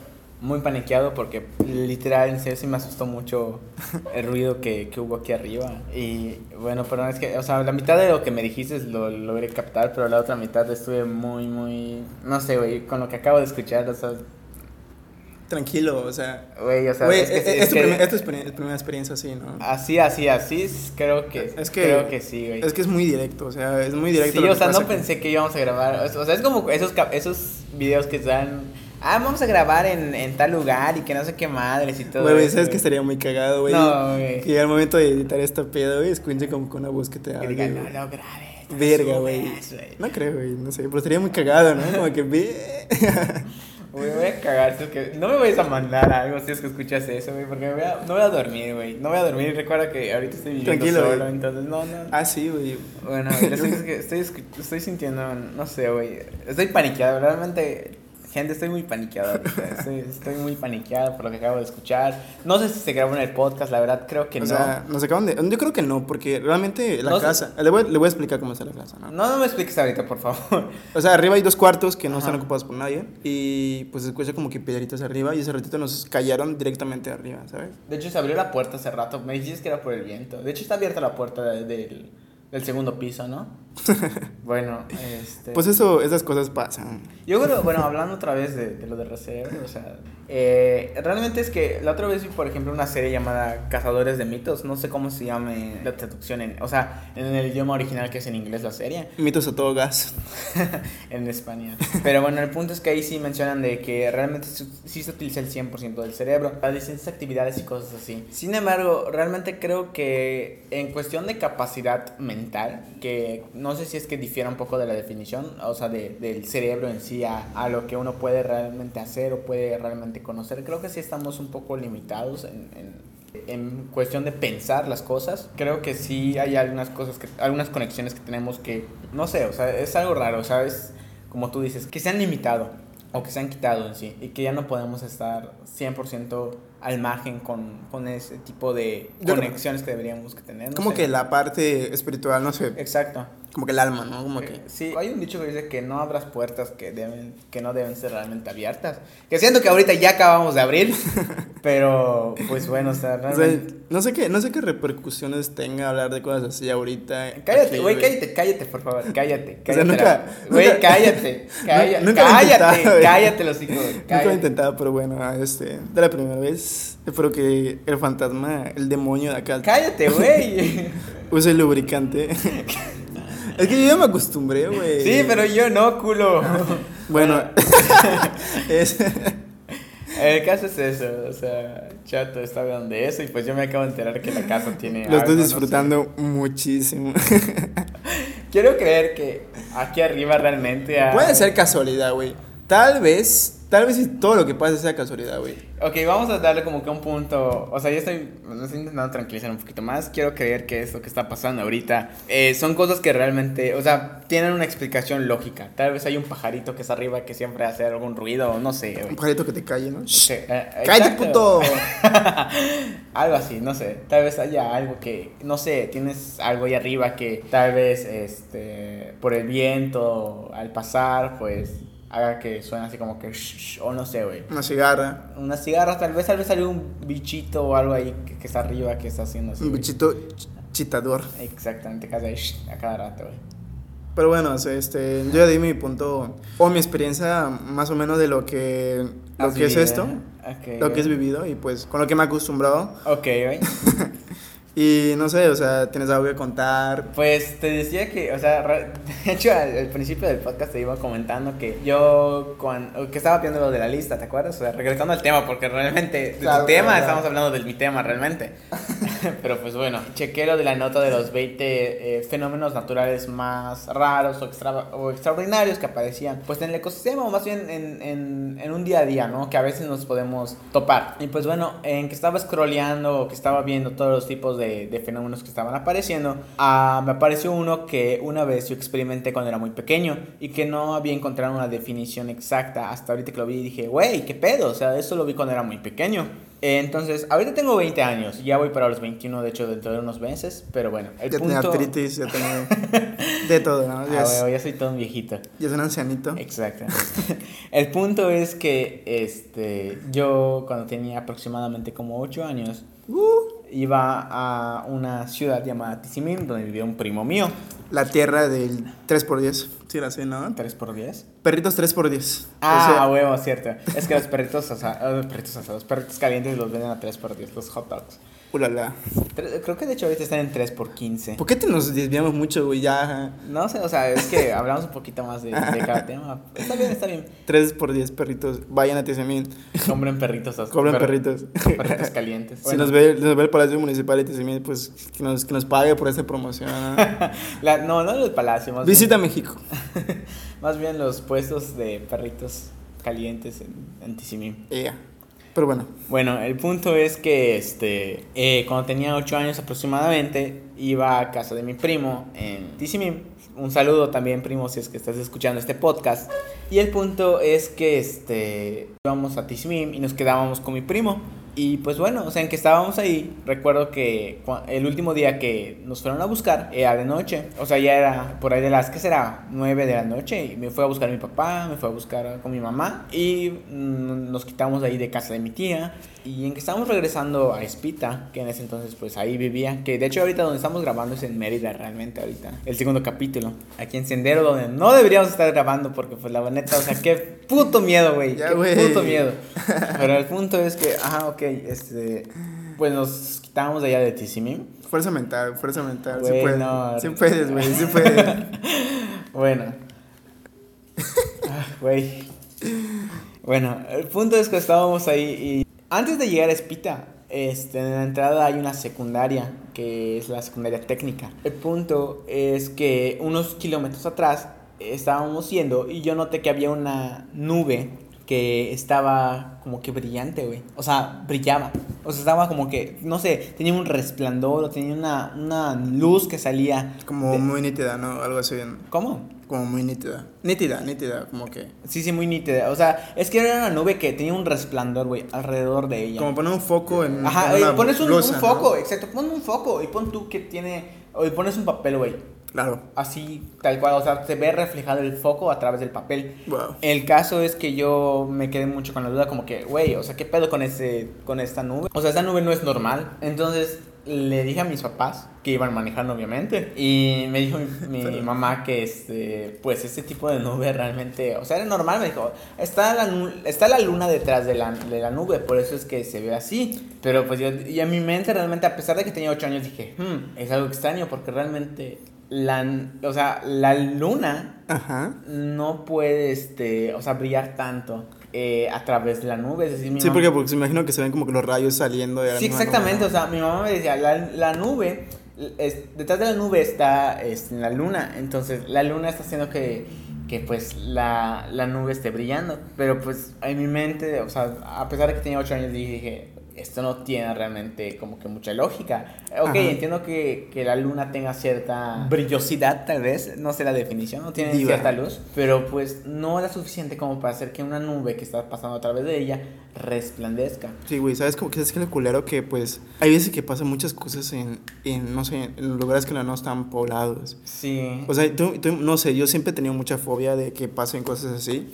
muy paniqueado porque literal, en serio, sí me asustó mucho el ruido que, que hubo aquí arriba. Y bueno, perdón, es que, o sea, la mitad de lo que me dijiste lo logré captar, pero la otra mitad estuve muy, muy, no sé, güey, con lo que acabo de escuchar, o sea, Tranquilo, o sea... güey, o sea, Güey, es que, es, sí, es es tu que- primer- es tu primera experiencia así, ¿no? así, así, así, es- creo que, Es que- creo que sí, güey. Es que es muy directo, o sea, es muy directo. Sí, lo o sea, no pensé que íbamos a grabar. O sea, es como esos, esos videos que están. Ah, vamos a grabar en, en tal lugar y que no sé qué madres y todo. Güey, sabes que estaría muy cagado, güey. No, güey. Que al momento de editar esta pedo, güey, escuche como con una voz que te habla. no lo grabes. no Verga, güey. No creo, güey, no sé, pero estaría muy cagado, ¿no? Como que. Güey, voy a cagar. si es que no me vayas a mandar algo si es que escuchas eso, güey. Porque me voy a- no voy a dormir, güey. No voy a dormir. Recuerda que ahorita estoy viviendo Tranquilo, solo. Entonces, no, no. ah, sí, güey. Bueno, es que estoy, estoy sintiendo, no sé, güey. Estoy paniqueado, realmente. Gente, estoy muy paniqueado. ahorita, Estoy, estoy muy paniqueado por lo que acabo de escuchar. No sé si se grabó en el podcast, la verdad, creo que O no. sea, nos acaban de. Yo creo que no, porque realmente la No casa. Le voy, le voy a explicar cómo está la casa, ¿no? no, no me expliques ahorita, por favor. O sea, arriba hay dos cuartos que no están Ajá. ocupados por nadie. Y pues se escucha como que piedritas arriba. Y ese ratito nos callaron directamente arriba, ¿sabes? De hecho, se abrió la puerta hace rato. Me dijiste que era por el viento. De hecho, está abierta la puerta de- del, del segundo piso, ¿no? bueno, este. Pues eso, esas cosas pasan. Yo creo, bueno, hablando otra vez de, de lo de Reserva, o sea, eh, realmente es que la otra vez vi, por ejemplo, una serie llamada Cazadores de Mitos, no sé cómo se llame la traducción, en, o sea, en el idioma original que es en inglés la serie, Mitos a todo gas. en España. Pero bueno, el punto es que ahí sí mencionan de que realmente sí se utiliza el 100% del cerebro para distintas actividades y cosas así. Sin embargo, realmente creo que en cuestión de capacidad mental, que no sé si es que difiera un poco de la definición, o sea, de- del cerebro en sí a, a lo que uno puede realmente hacer o puede realmente conocer, creo que sí estamos un poco limitados en, en En cuestión de pensar las cosas, creo que sí hay algunas cosas, que, algunas conexiones que tenemos que, no sé, o sea, es algo raro, ¿sabes? Como tú dices, que se han limitado o que se han quitado en sí y que ya no podemos estar 100% al margen con, con ese tipo de conexiones que deberíamos que tener. No como sé. que la parte espiritual, no sé, Exacto. Como que el alma, ¿no? Como que... Sí, hay un dicho que dice que no abras puertas que, deben, que no deben ser realmente abiertas. Que siento que ahorita ya acabamos de abrir, pero pues bueno, o sea, O sea, realmente... no sé qué, no sé qué repercusiones tenga hablar de cosas así ahorita. Cállate, güey, cállate, cállate, por favor, cállate. O sea, cállate nunca- Güey, cállate, cállate, nunca cállate, cállate los hijos, Nunca lo he cállate. intentado, pero bueno, este, de la primera vez, espero que el fantasma, el demonio de acá, Cállate, güey. use el lubricante. Es que yo ya me acostumbré, güey. Sí, pero yo no, culo. Bueno, es, El caso es eso, o sea, Chato está hablando de eso y pues yo me acabo de enterar que la casa tiene... lo estoy algo, no sé. disfrutando muchísimo. Quiero creer que aquí arriba realmente... hay- Puede ser casualidad, güey. Tal vez, tal vez si todo lo que pasa sea casualidad, güey. Ok, vamos a darle como que un punto. O sea, yo estoy, me estoy intentando tranquilizar un poquito más. Quiero creer que esto que está pasando ahorita eh, son cosas que realmente, o sea, tienen una explicación lógica. Tal vez hay un pajarito que está arriba que siempre hace algún ruido, no sé. güey. Un pajarito que te calle, ¿no? Sí, eh, ¡Cállate, puto! algo así, no sé. Tal vez haya algo que, no sé, tienes algo ahí arriba que tal vez, este, por el viento, al pasar, pues, haga que suene así como que, shh, o no sé, güey. Una cigarra, Unas cigarras, tal vez, tal vez salió un bichito o algo ahí que, que está arriba que está haciendo así. un bichito ch- chitador. Exactamente, hace shh a cada rato, güey. Pero bueno, este, yo ya di mi punto o mi experiencia más o menos de lo que, lo Has que es esto, ok, lo que es vivido y pues con lo que me he acostumbrado. Ok, güey. Y no sé, o sea, tienes algo que contar. Pues te decía que, o sea, re- de hecho al, al principio del podcast te iba comentando que yo, cuando, que estaba viendo lo de la lista, ¿te acuerdas? O sea, regresando al tema, porque realmente, de Claro, tu tema, claro, estamos hablando de mi tema realmente. Pero pues bueno, chequé lo de la nota de los 20 eh, fenómenos naturales más raros o, extra, o extraordinarios que aparecían, pues en el ecosistema, o más bien en, en, en un día a día, ¿no? Que a veces nos podemos topar. Y pues bueno, en que estaba scrolleando o que estaba viendo todos los tipos de, de fenómenos que estaban apareciendo, ah, me apareció uno que una vez yo experimenté cuando era muy pequeño y que no había encontrado una definición exacta hasta ahorita que lo vi y dije, güey, ¿qué pedo? O sea, eso lo vi cuando era muy pequeño. Entonces, ahorita tengo 20 años, ya voy para los 21, de hecho, dentro de unos meses, pero bueno, el ya punto... tenía artritis, ya tenía de todo, ¿no? Ya, Ah, es, ya soy todo un viejito. ya es un ancianito. Exacto. El punto es que este, yo cuando tenía aproximadamente como 8 años Uh, iba a una ciudad llamada Tizimín donde vivía un primo mío. la tierra del 3x10. Sí, la sé, ¿no? 3x10. Perritos 3x10. Ah, O sea, huevo, cierto. Es que los perritos, asa- eh, perritos asados, perritos calientes los venden a 3x10, los hot dogs. Ulala. Creo que de hecho ahorita están en 3x15. ¿Por qué te nos desviamos mucho, güey? Ya. No sé, o sea, es que hablamos un poquito más de, de cada tema. Está bien, está bien. 3x10 perritos. Vayan a Tizemín. Compren perritos. Cobran per- perritos. Perritos calientes. Si nos ve, nos ve el Palacio Municipal de Tizemín, pues que nos, que nos pague por esta promoción. ¿no? La- no, no el palacio, más Visita México. bien, más bien los puestos de perritos calientes en, en Tizimín. Pero bueno. Bueno, el punto es que este, eh, cuando tenía 8 años aproximadamente, iba a casa de mi primo en Tizimín. Un saludo también, primo, si es que estás escuchando este podcast. Y el punto es que este, íbamos a Tizimín y nos quedábamos con mi primo. Y pues bueno, o sea, en que estábamos ahí, recuerdo que el último día que nos fueron a buscar era de noche. O sea, ya era por ahí de las, ¿qué será? 9 de la noche. Y me fue a buscar mi papá, me fue a buscar con mi mamá. Y mm, nos quitamos ahí de casa de mi tía. Y en que estábamos regresando a Espita, que en ese entonces pues ahí vivía. Que de hecho ahorita donde estamos grabando es en Mérida realmente ahorita. El segundo capítulo. Aquí en Sendero, donde no deberíamos estar grabando porque pues la neta, o sea, qué puto miedo, güey. Qué güey. puto miedo. Pero el punto es que, ajá, ok, este... Pues nos quitamos de allá de Tizimín. Fuerza mental, fuerza mental. sí Güey, puedes. no. Sí puedes, güey. Sí puedes. Bueno. Ah, Güey. Bueno, el punto es que estábamos ahí y antes de llegar a Espita, este, en la entrada hay una secundaria, que es la secundaria técnica. El punto es que unos kilómetros atrás estábamos yendo y yo noté que había una nube que estaba como que brillante, güey. O sea, brillaba. O sea, estaba como que, no sé, tenía un resplandor o tenía una, una luz que salía. Como de- muy nítida, ¿no? Algo así. ¿Cómo? Como muy nítida. Nítida, nítida, como que. Sí, sí, muy nítida. O sea, es que era una nube que tenía un resplandor, güey, alrededor de ella. Como poner un foco en. Ajá, en una pones un, blusa, un ¿no? foco, exacto, pon un foco y pon tú que tiene, o y pones un papel, güey, Claro. así, tal cual, o sea, se ve reflejado el foco a través del papel. Wow. El caso es que yo me quedé mucho con la duda, como que, güey, o sea, ¿qué pedo con, ese, con esta nube? O sea, esta nube no es normal. Entonces le dije a mis papás, que iban manejando obviamente, y me dijo mi, mi mamá que, este, pues, este tipo de nube realmente, o sea, era normal, me dijo, está la, está la luna detrás de la, de la nube, por eso es que se ve así. Pero pues yo, y en mi mente realmente, a pesar de que tenía 8 años, dije, hmm, es algo extraño, porque realmente, la, o sea, la luna Ajá. no puede, este, o sea, brillar tanto eh, a través de la nube. Es decir, mi Sí, mamá- porque, porque se imagino que se ven como que los rayos saliendo de la Sí, exactamente. nube, O sea, mi mamá me decía, la, la nube, es- detrás de la nube está este, la luna. Entonces, la luna está haciendo que, que pues, la, la nube esté brillando. Pero, pues, en mi mente, o sea, a pesar de que tenía 8 años, dije, esto no tiene realmente como que mucha lógica. Ok, Ajá. entiendo que, que la luna tenga cierta brillosidad, tal vez, no sé la definición, no tiene Diva. cierta luz, pero pues no era suficiente como para hacer que una nube que está pasando a través de ella resplandezca. Sí, güey, ¿sabes cómo que es que lo culero que pues hay veces que pasan muchas cosas en, en no sé, en lugares que no están poblados. Sí. O sea, tú, tú- no sé, yo siempre he tenido mucha fobia de que pasen cosas así.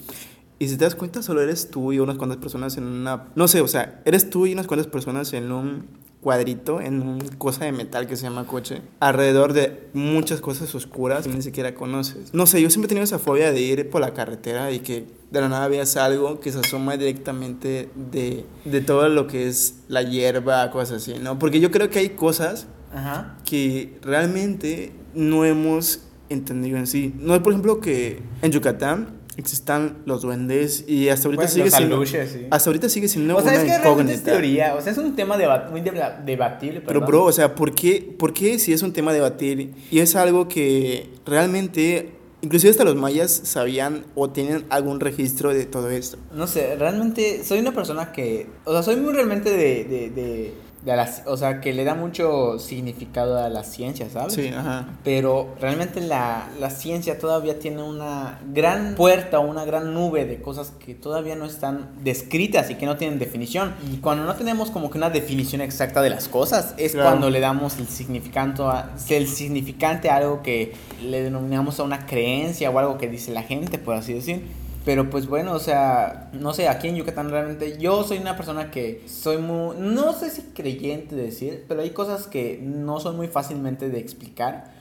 Y si te das cuenta, solo eres tú y unas cuantas personas en una... No sé, o sea, eres tú y unas cuantas personas en un cuadrito, en una cosa de metal que se llama coche, alrededor de muchas cosas oscuras que ni siquiera conoces. No sé, yo siempre he tenido esa fobia de ir por la carretera y que de la nada veas algo que se asoma directamente de, de todo lo que es la hierba, cosas así, ¿no? Porque yo creo que hay cosas Ajá. que realmente no hemos entendido en sí. No es, por ejemplo, que en Yucatán existan los duendes y hasta ahorita sigue aluches, sí. hasta ahorita sigue siendo o sea, es que realmente es teoría, o sea, es un tema deba- muy deba- debatible. Pero bro, o sea, ¿por qué, ¿por qué si es un tema debatir y es algo que realmente inclusive hasta los mayas sabían o tienen algún registro de todo esto? No sé, realmente soy una persona que, o sea, soy muy realmente de, de, de, de la- o sea, que le da mucho significado a la ciencia, ¿sabes? Sí, ajá. Pero realmente la, la ciencia todavía tiene una gran puerta o una gran nube de cosas que todavía no están descritas y que no tienen definición. Y cuando no tenemos como que una definición exacta de las cosas, es Claro. cuando le damos el significante a, el significante a algo que le denominamos a una creencia o algo que dice la gente, por así decir. Pero pues bueno, o sea, no sé, aquí en Yucatán realmente yo soy una persona que soy muy, no sé si creyente de decir, pero hay cosas que no son muy fácilmente de explicar.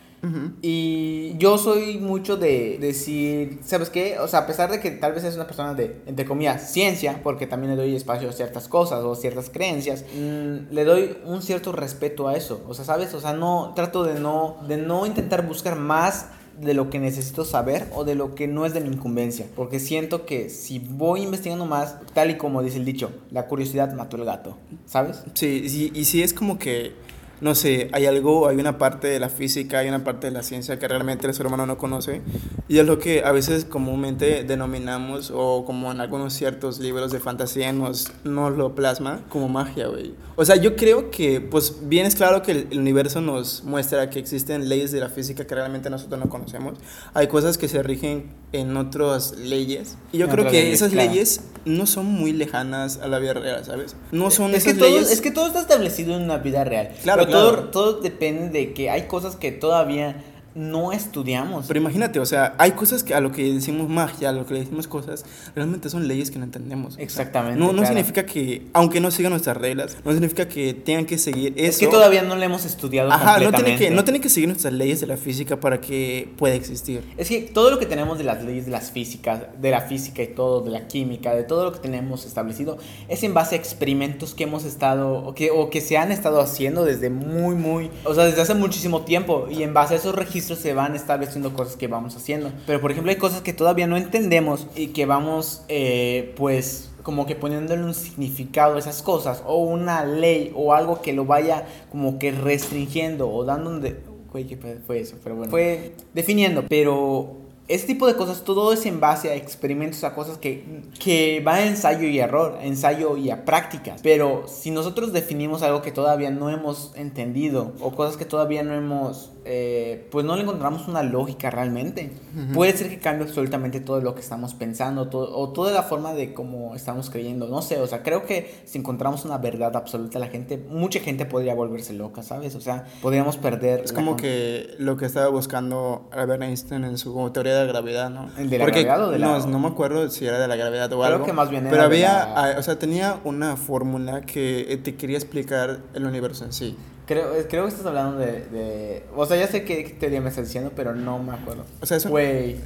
Y yo soy mucho de decir, ¿sabes qué? O sea, a pesar de que tal vez es una persona de, entre comillas, ciencia, porque también le doy espacio a ciertas cosas o ciertas creencias, mm, le doy un cierto respeto a eso. O sea, ¿sabes? O sea, no, trato de no, de no intentar buscar más de lo que necesito saber o de lo que no es de mi incumbencia. Porque siento que si voy investigando más, tal y como dice el dicho, la curiosidad mató el gato, ¿sabes? Sí, sí, y sí es como que, no sé, hay algo, hay una parte de la física, hay una parte de la ciencia que realmente el ser humano no conoce, y es lo que a veces comúnmente denominamos, o como en algunos ciertos libros de fantasía nos, nos lo plasma, como magia, güey. O sea, yo creo que, pues, bien es claro que el, el universo nos muestra que existen leyes de la física que realmente nosotros no conocemos. Hay cosas que se rigen en otras leyes, y yo En creo que leyes, esas claro. leyes no son muy lejanas a la vida real, ¿sabes? No son es que, todo, leyes... es que todo está establecido en una vida real. Claro, Pero todo, todo depende de que hay cosas que todavía no estudiamos. Pero imagínate, o sea, hay cosas que a lo que decimos magia, a lo que le decimos cosas, realmente son leyes que no entendemos. O sea, Exactamente, no, no claro. significa que, aunque no sigan nuestras reglas, no significa que tengan que seguir eso. es que todavía no le hemos estudiado Ajá, no completamente. tienen, que, no tienen que seguir nuestras leyes de la física para que pueda existir. Es que todo lo que tenemos de las leyes de las físicas, de la física y todo, de la química, de todo lo que tenemos establecido, es en base a experimentos que hemos estado, o que, o que se han estado haciendo desde muy, muy, o sea, desde hace muchísimo tiempo. Y en base a esos registros se van estableciendo cosas que vamos haciendo. Pero, por ejemplo, hay cosas que todavía no entendemos y que vamos, eh, pues, como que poniéndole un significado a esas cosas, o una ley, o algo que lo vaya como que restringiendo, o dando un... de- Güey, ¿qué fue eso? Pero bueno. Fue definiendo, pero ese tipo de cosas, todo es en base a experimentos, a cosas que, que va a ensayo y error, a ensayo y a prácticas. Pero si nosotros definimos algo que todavía no hemos entendido o cosas que todavía no hemos, eh, pues no le encontramos una lógica realmente, puede ser que cambie absolutamente todo lo que estamos pensando todo, o toda la forma de cómo estamos creyendo. No sé, o sea, creo que si encontramos una verdad absoluta, la gente, mucha gente podría volverse loca, ¿sabes? O sea, podríamos perder. Es como que lo que estaba buscando Albert Einstein en su teoría de la gravedad, ¿no? ¿El de la gravedad o de la.? No, no me acuerdo si era de la gravedad o Creo algo. que más bien Pero era de había, la- ah, o sea, tenía una fórmula que te quería explicar el universo en sí. Creo, creo que estás hablando de, de- O sea, ya sé qué teoría me estás diciendo, pero no me acuerdo. O sea, eso- Güey.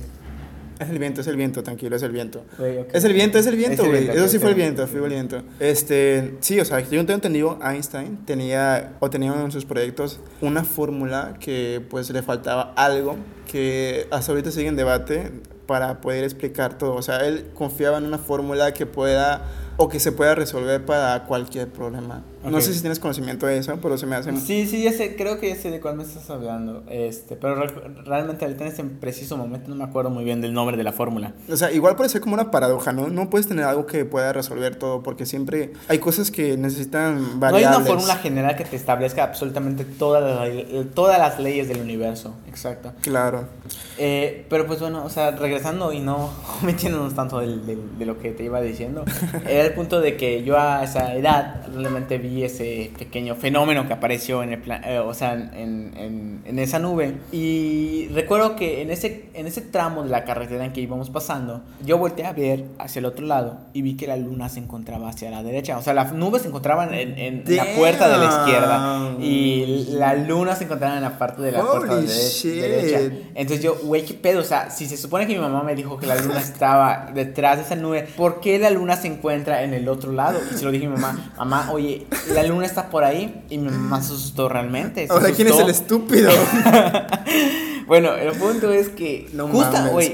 Es el viento, es el viento, tranquilo, es el viento. Güey, ok. Es el viento, es el viento, Es güey. viento, Eso sí fue el viento, fue el viento. Este, sí, o sea, yo tengo entendido, Einstein tenía, o tenía en sus proyectos, una fórmula que pues le faltaba algo que hasta ahorita sigue en debate para poder explicar todo. O sea, él confiaba en una fórmula que pueda, o que se pueda resolver para cualquier problema. No sé si tienes conocimiento de eso, pero se me hace... Sí, sí, ya sé, creo que ya sé de cuál me estás hablando. Este, pero re- realmente ahorita en este preciso momento no me acuerdo muy bien del nombre de la fórmula. O sea, igual puede ser como una paradoja, ¿no? No puedes tener algo que pueda resolver todo, porque siempre hay cosas que necesitan No hay variables. una fórmula general que te establezca absolutamente todas las, todas las leyes del universo. Exacto. Claro. Eh, pero pues bueno, o sea, regresando y no metiéndonos tanto del- del- de lo que te iba diciendo, el punto de que yo a esa edad realmente vi ese pequeño fenómeno que apareció en el plan, eh, o sea, en, en- en esa nube. Y recuerdo que en ese, en ese tramo de la carretera en que íbamos pasando, yo volteé a ver hacia el otro lado y vi que la luna se encontraba hacia la derecha. O sea, las nubes se encontraban en, en la puerta de la izquierda y la luna se encontraba en la parte de la puerta Holy de dere- shit. derecha. Entonces yo, güey, ¿qué pedo? O sea, si se supone que mi mamá me dijo que la luna estaba detrás de esa nube, ¿por qué la luna se encuentra en el otro lado? Y se lo dije a mi mamá, mamá, oye, la luna está por ahí. Y mi mamá se asustó realmente. se Ahora, ¿quién es el estúpido? Bueno, el punto es que. No justa- mames,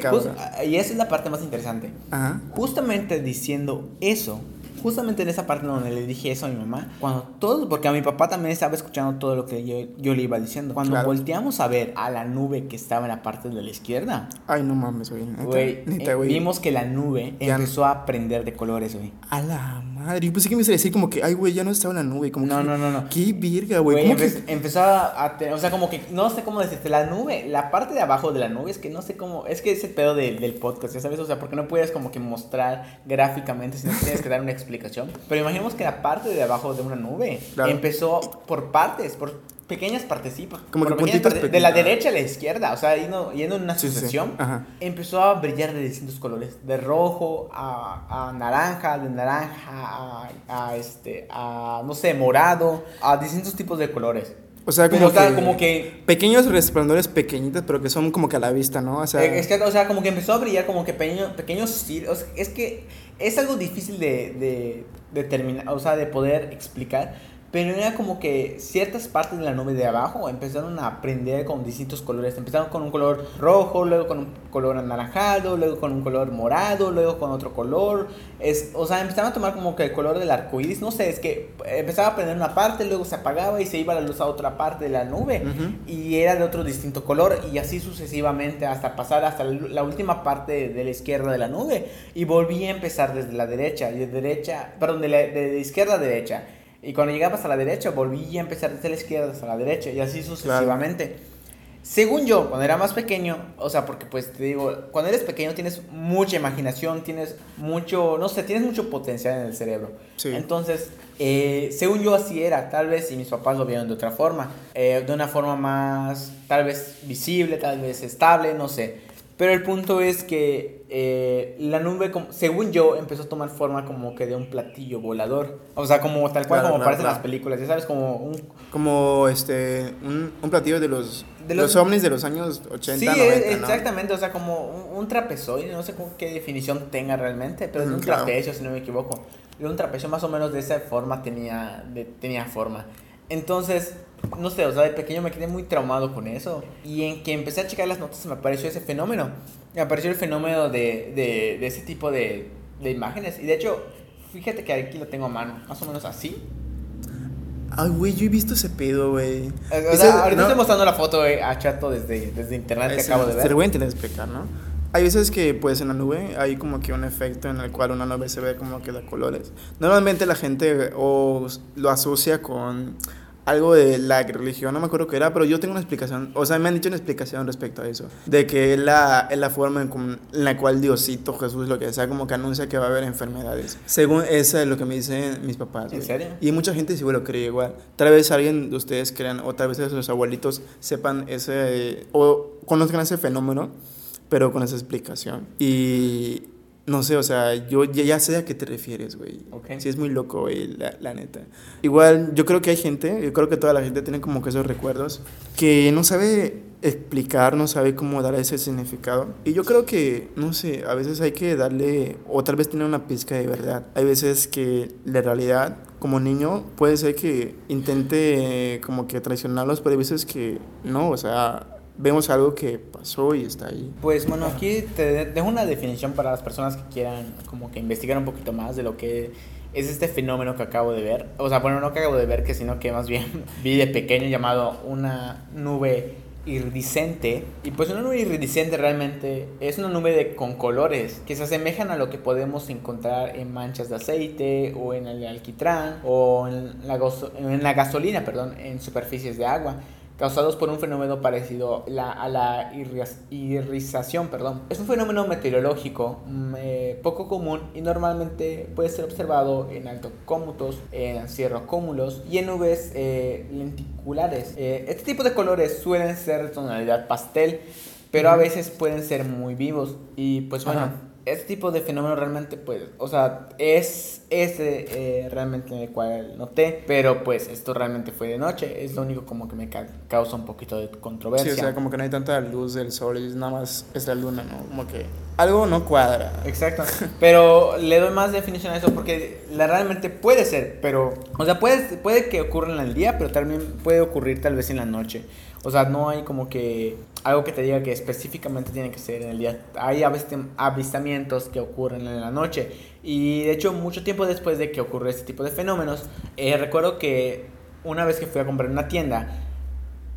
y esa es la parte más interesante. Ajá. Justamente diciendo eso, justamente en esa parte donde le dije eso a mi mamá, cuando todos, porque a mi papá también estaba escuchando todo lo que yo, yo le iba diciendo, cuando Claro. volteamos a ver a la nube que estaba en la parte de la izquierda, Ay, no mames, güey. Eh, güey. vimos que la nube Ya- empezó a prender de colores, güey. A la madre. Yo pensé que me ibas a decir como que, ay, güey, ya no estaba en la nube. Como No, que, no, no, no. Qué virga, güey. Güey, ¿Cómo empe- empezó a, a tener, o sea, como que, no sé cómo decirte, la nube, la parte de abajo de la nube, es que no sé cómo, es que ese pedo de- del podcast, ya sabes, o sea, porque no puedes como que mostrar gráficamente, sino que tienes que dar una explicación. Pero imaginemos que la parte de abajo de una nube Claro. empezó por partes, por pequeñas partecitas, Como que puntitos partes, de la derecha a la izquierda, o sea, yendo, yendo en una Sí, sí, sí. sucesión, empezó a brillar de distintos colores, de rojo a, a naranja, de naranja a, a, este, a, no sé, morado, a distintos tipos de colores. O sea, Pero, como, o sea, que, como que- Pequeños resplandores pequeñitos, pero que son como que a la vista, ¿no? O sea. Es que, o sea, como que empezó a brillar como que pequeño, pequeños. Es que es algo difícil de, de determinar, o sea, de poder explicar. Pero era como que ciertas partes de la nube de abajo empezaron a prender con distintos colores. Empezaron con un color rojo, luego con un color anaranjado, luego con un color morado, luego con otro color. Es, o sea, empezaron a tomar como que el color del arco iris. No sé, es que empezaba a prender una parte, luego se apagaba y se iba la luz a otra parte de la nube. Ujú. Y era de otro distinto color. Y así sucesivamente hasta pasar hasta la última parte de la izquierda de la nube. Y volví a empezar desde la derecha. Y de derecha, perdón, de, la, de izquierda a derecha. Y cuando llegaba hasta la derecha, volví a empezar desde la izquierda hasta la derecha. Y así sucesivamente. Según yo, cuando era más pequeño, o sea, porque pues te digo, cuando eres pequeño tienes mucha imaginación, tienes mucho, no sé, tienes mucho potencial en el cerebro. Sí. Entonces, eh, según yo así era, tal vez, y mis papás lo vieron de otra forma, eh, de una forma más, tal vez visible, tal vez estable, no sé. Pero el punto es que eh, la nube, como- según yo, empezó a tomar forma como que de un platillo volador. O sea, como tal cual Claro, como claro, aparece en claro. las películas, ya sabes, como un Como este. Un, un platillo de los. De los- los, ovnis de los años 80, Sí, 90. es- ¿no? exactamente, o sea, como un, un trapezoide, no sé qué definición tenga realmente, pero es un trapecio, si no me equivoco. Y un trapecio más o menos de esa forma tenía, de- tenía forma. Entonces, no sé, o sea, de pequeño me quedé muy traumado con eso. Y en que empecé a checar las notas me apareció ese fenómeno. Me apareció el fenómeno de, de, de ese tipo de, de imágenes. Y de hecho, fíjate que aquí lo tengo a mano, más o menos así. Ay, güey, yo he visto ese pedo, güey. O sea, ahorita no, estoy mostrando la foto eh, a Chato desde, desde internet que acabo de Se ver. lo voy a intentar explicar, ¿no? Hay veces que pues en la nube hay como que un efecto en el cual una nube se ve como que da colores. Normalmente la gente o lo asocia con algo de la religión, no me acuerdo qué era, pero yo tengo una explicación, o sea, me han dicho una explicación respecto a eso, de que es la, es la forma en, la cual Diosito, Jesús, lo que sea, como que anuncia que va a haber enfermedades. Según eso es lo que me dicen mis papás. ¿En serio? Y mucha gente sí lo cree igual. Tal vez alguien de ustedes crean, o tal vez sus abuelitos sepan ese, o conozcan ese fenómeno, pero con esa explicación. Y no sé, o sea, yo ya, sé a qué te refieres, güey. Okay. Sí, es muy loco, güey, la, la, neta. Igual, yo creo que hay gente, yo creo que toda la gente tiene como que esos recuerdos, que no sabe explicar, no sabe cómo dar ese significado. Y yo creo que, no sé, a veces hay que darle, o tal vez tiene una pizca de verdad. Hay veces que la realidad, como niño, puede ser que intente como que traicionarlos, pero hay veces que no, o sea, vemos algo que pasó y está ahí. Pues bueno, aquí te dejo una definición para las personas que quieran como que investigar un poquito más de lo que es este fenómeno que acabo de ver. O sea, bueno, no que acabo de ver, que sino que más bien vi de pequeño llamado una nube iridiscente. Y pues una nube iridiscente realmente es una nube de, con colores que se asemejan a lo que podemos encontrar en manchas de aceite o en el alquitrán o en la, en la gasolina, perdón, en superficies de agua causados por un fenómeno parecido a la irisación. Perdón. Es un fenómeno meteorológico mm, eh, poco común y normalmente puede ser observado en cómutos, en cúmulos y en nubes eh, lenticulares. Eh, este tipo de colores suelen ser de tonalidad pastel, pero a veces pueden ser muy vivos y pues bueno este tipo de fenómeno realmente, pues, o sea, es ese eh, realmente el cual noté, pero pues esto realmente fue de noche, es lo único como que me causa un poquito de controversia. Sí, o sea, como que no hay tanta luz del sol y nada más es la luna, ¿no? Como que algo no cuadra. Exacto, pero le doy más definición a eso porque la realmente puede ser, pero, o sea, puede, puede que ocurra en el día, pero también puede ocurrir tal vez en la noche. O sea, no hay como que algo que te diga que específicamente tiene que ser en el día. Hay avistamientos que ocurren en la noche. Y de hecho, mucho tiempo después de que ocurre este tipo de fenómenos, eh, recuerdo que una vez que fui a comprar una tienda,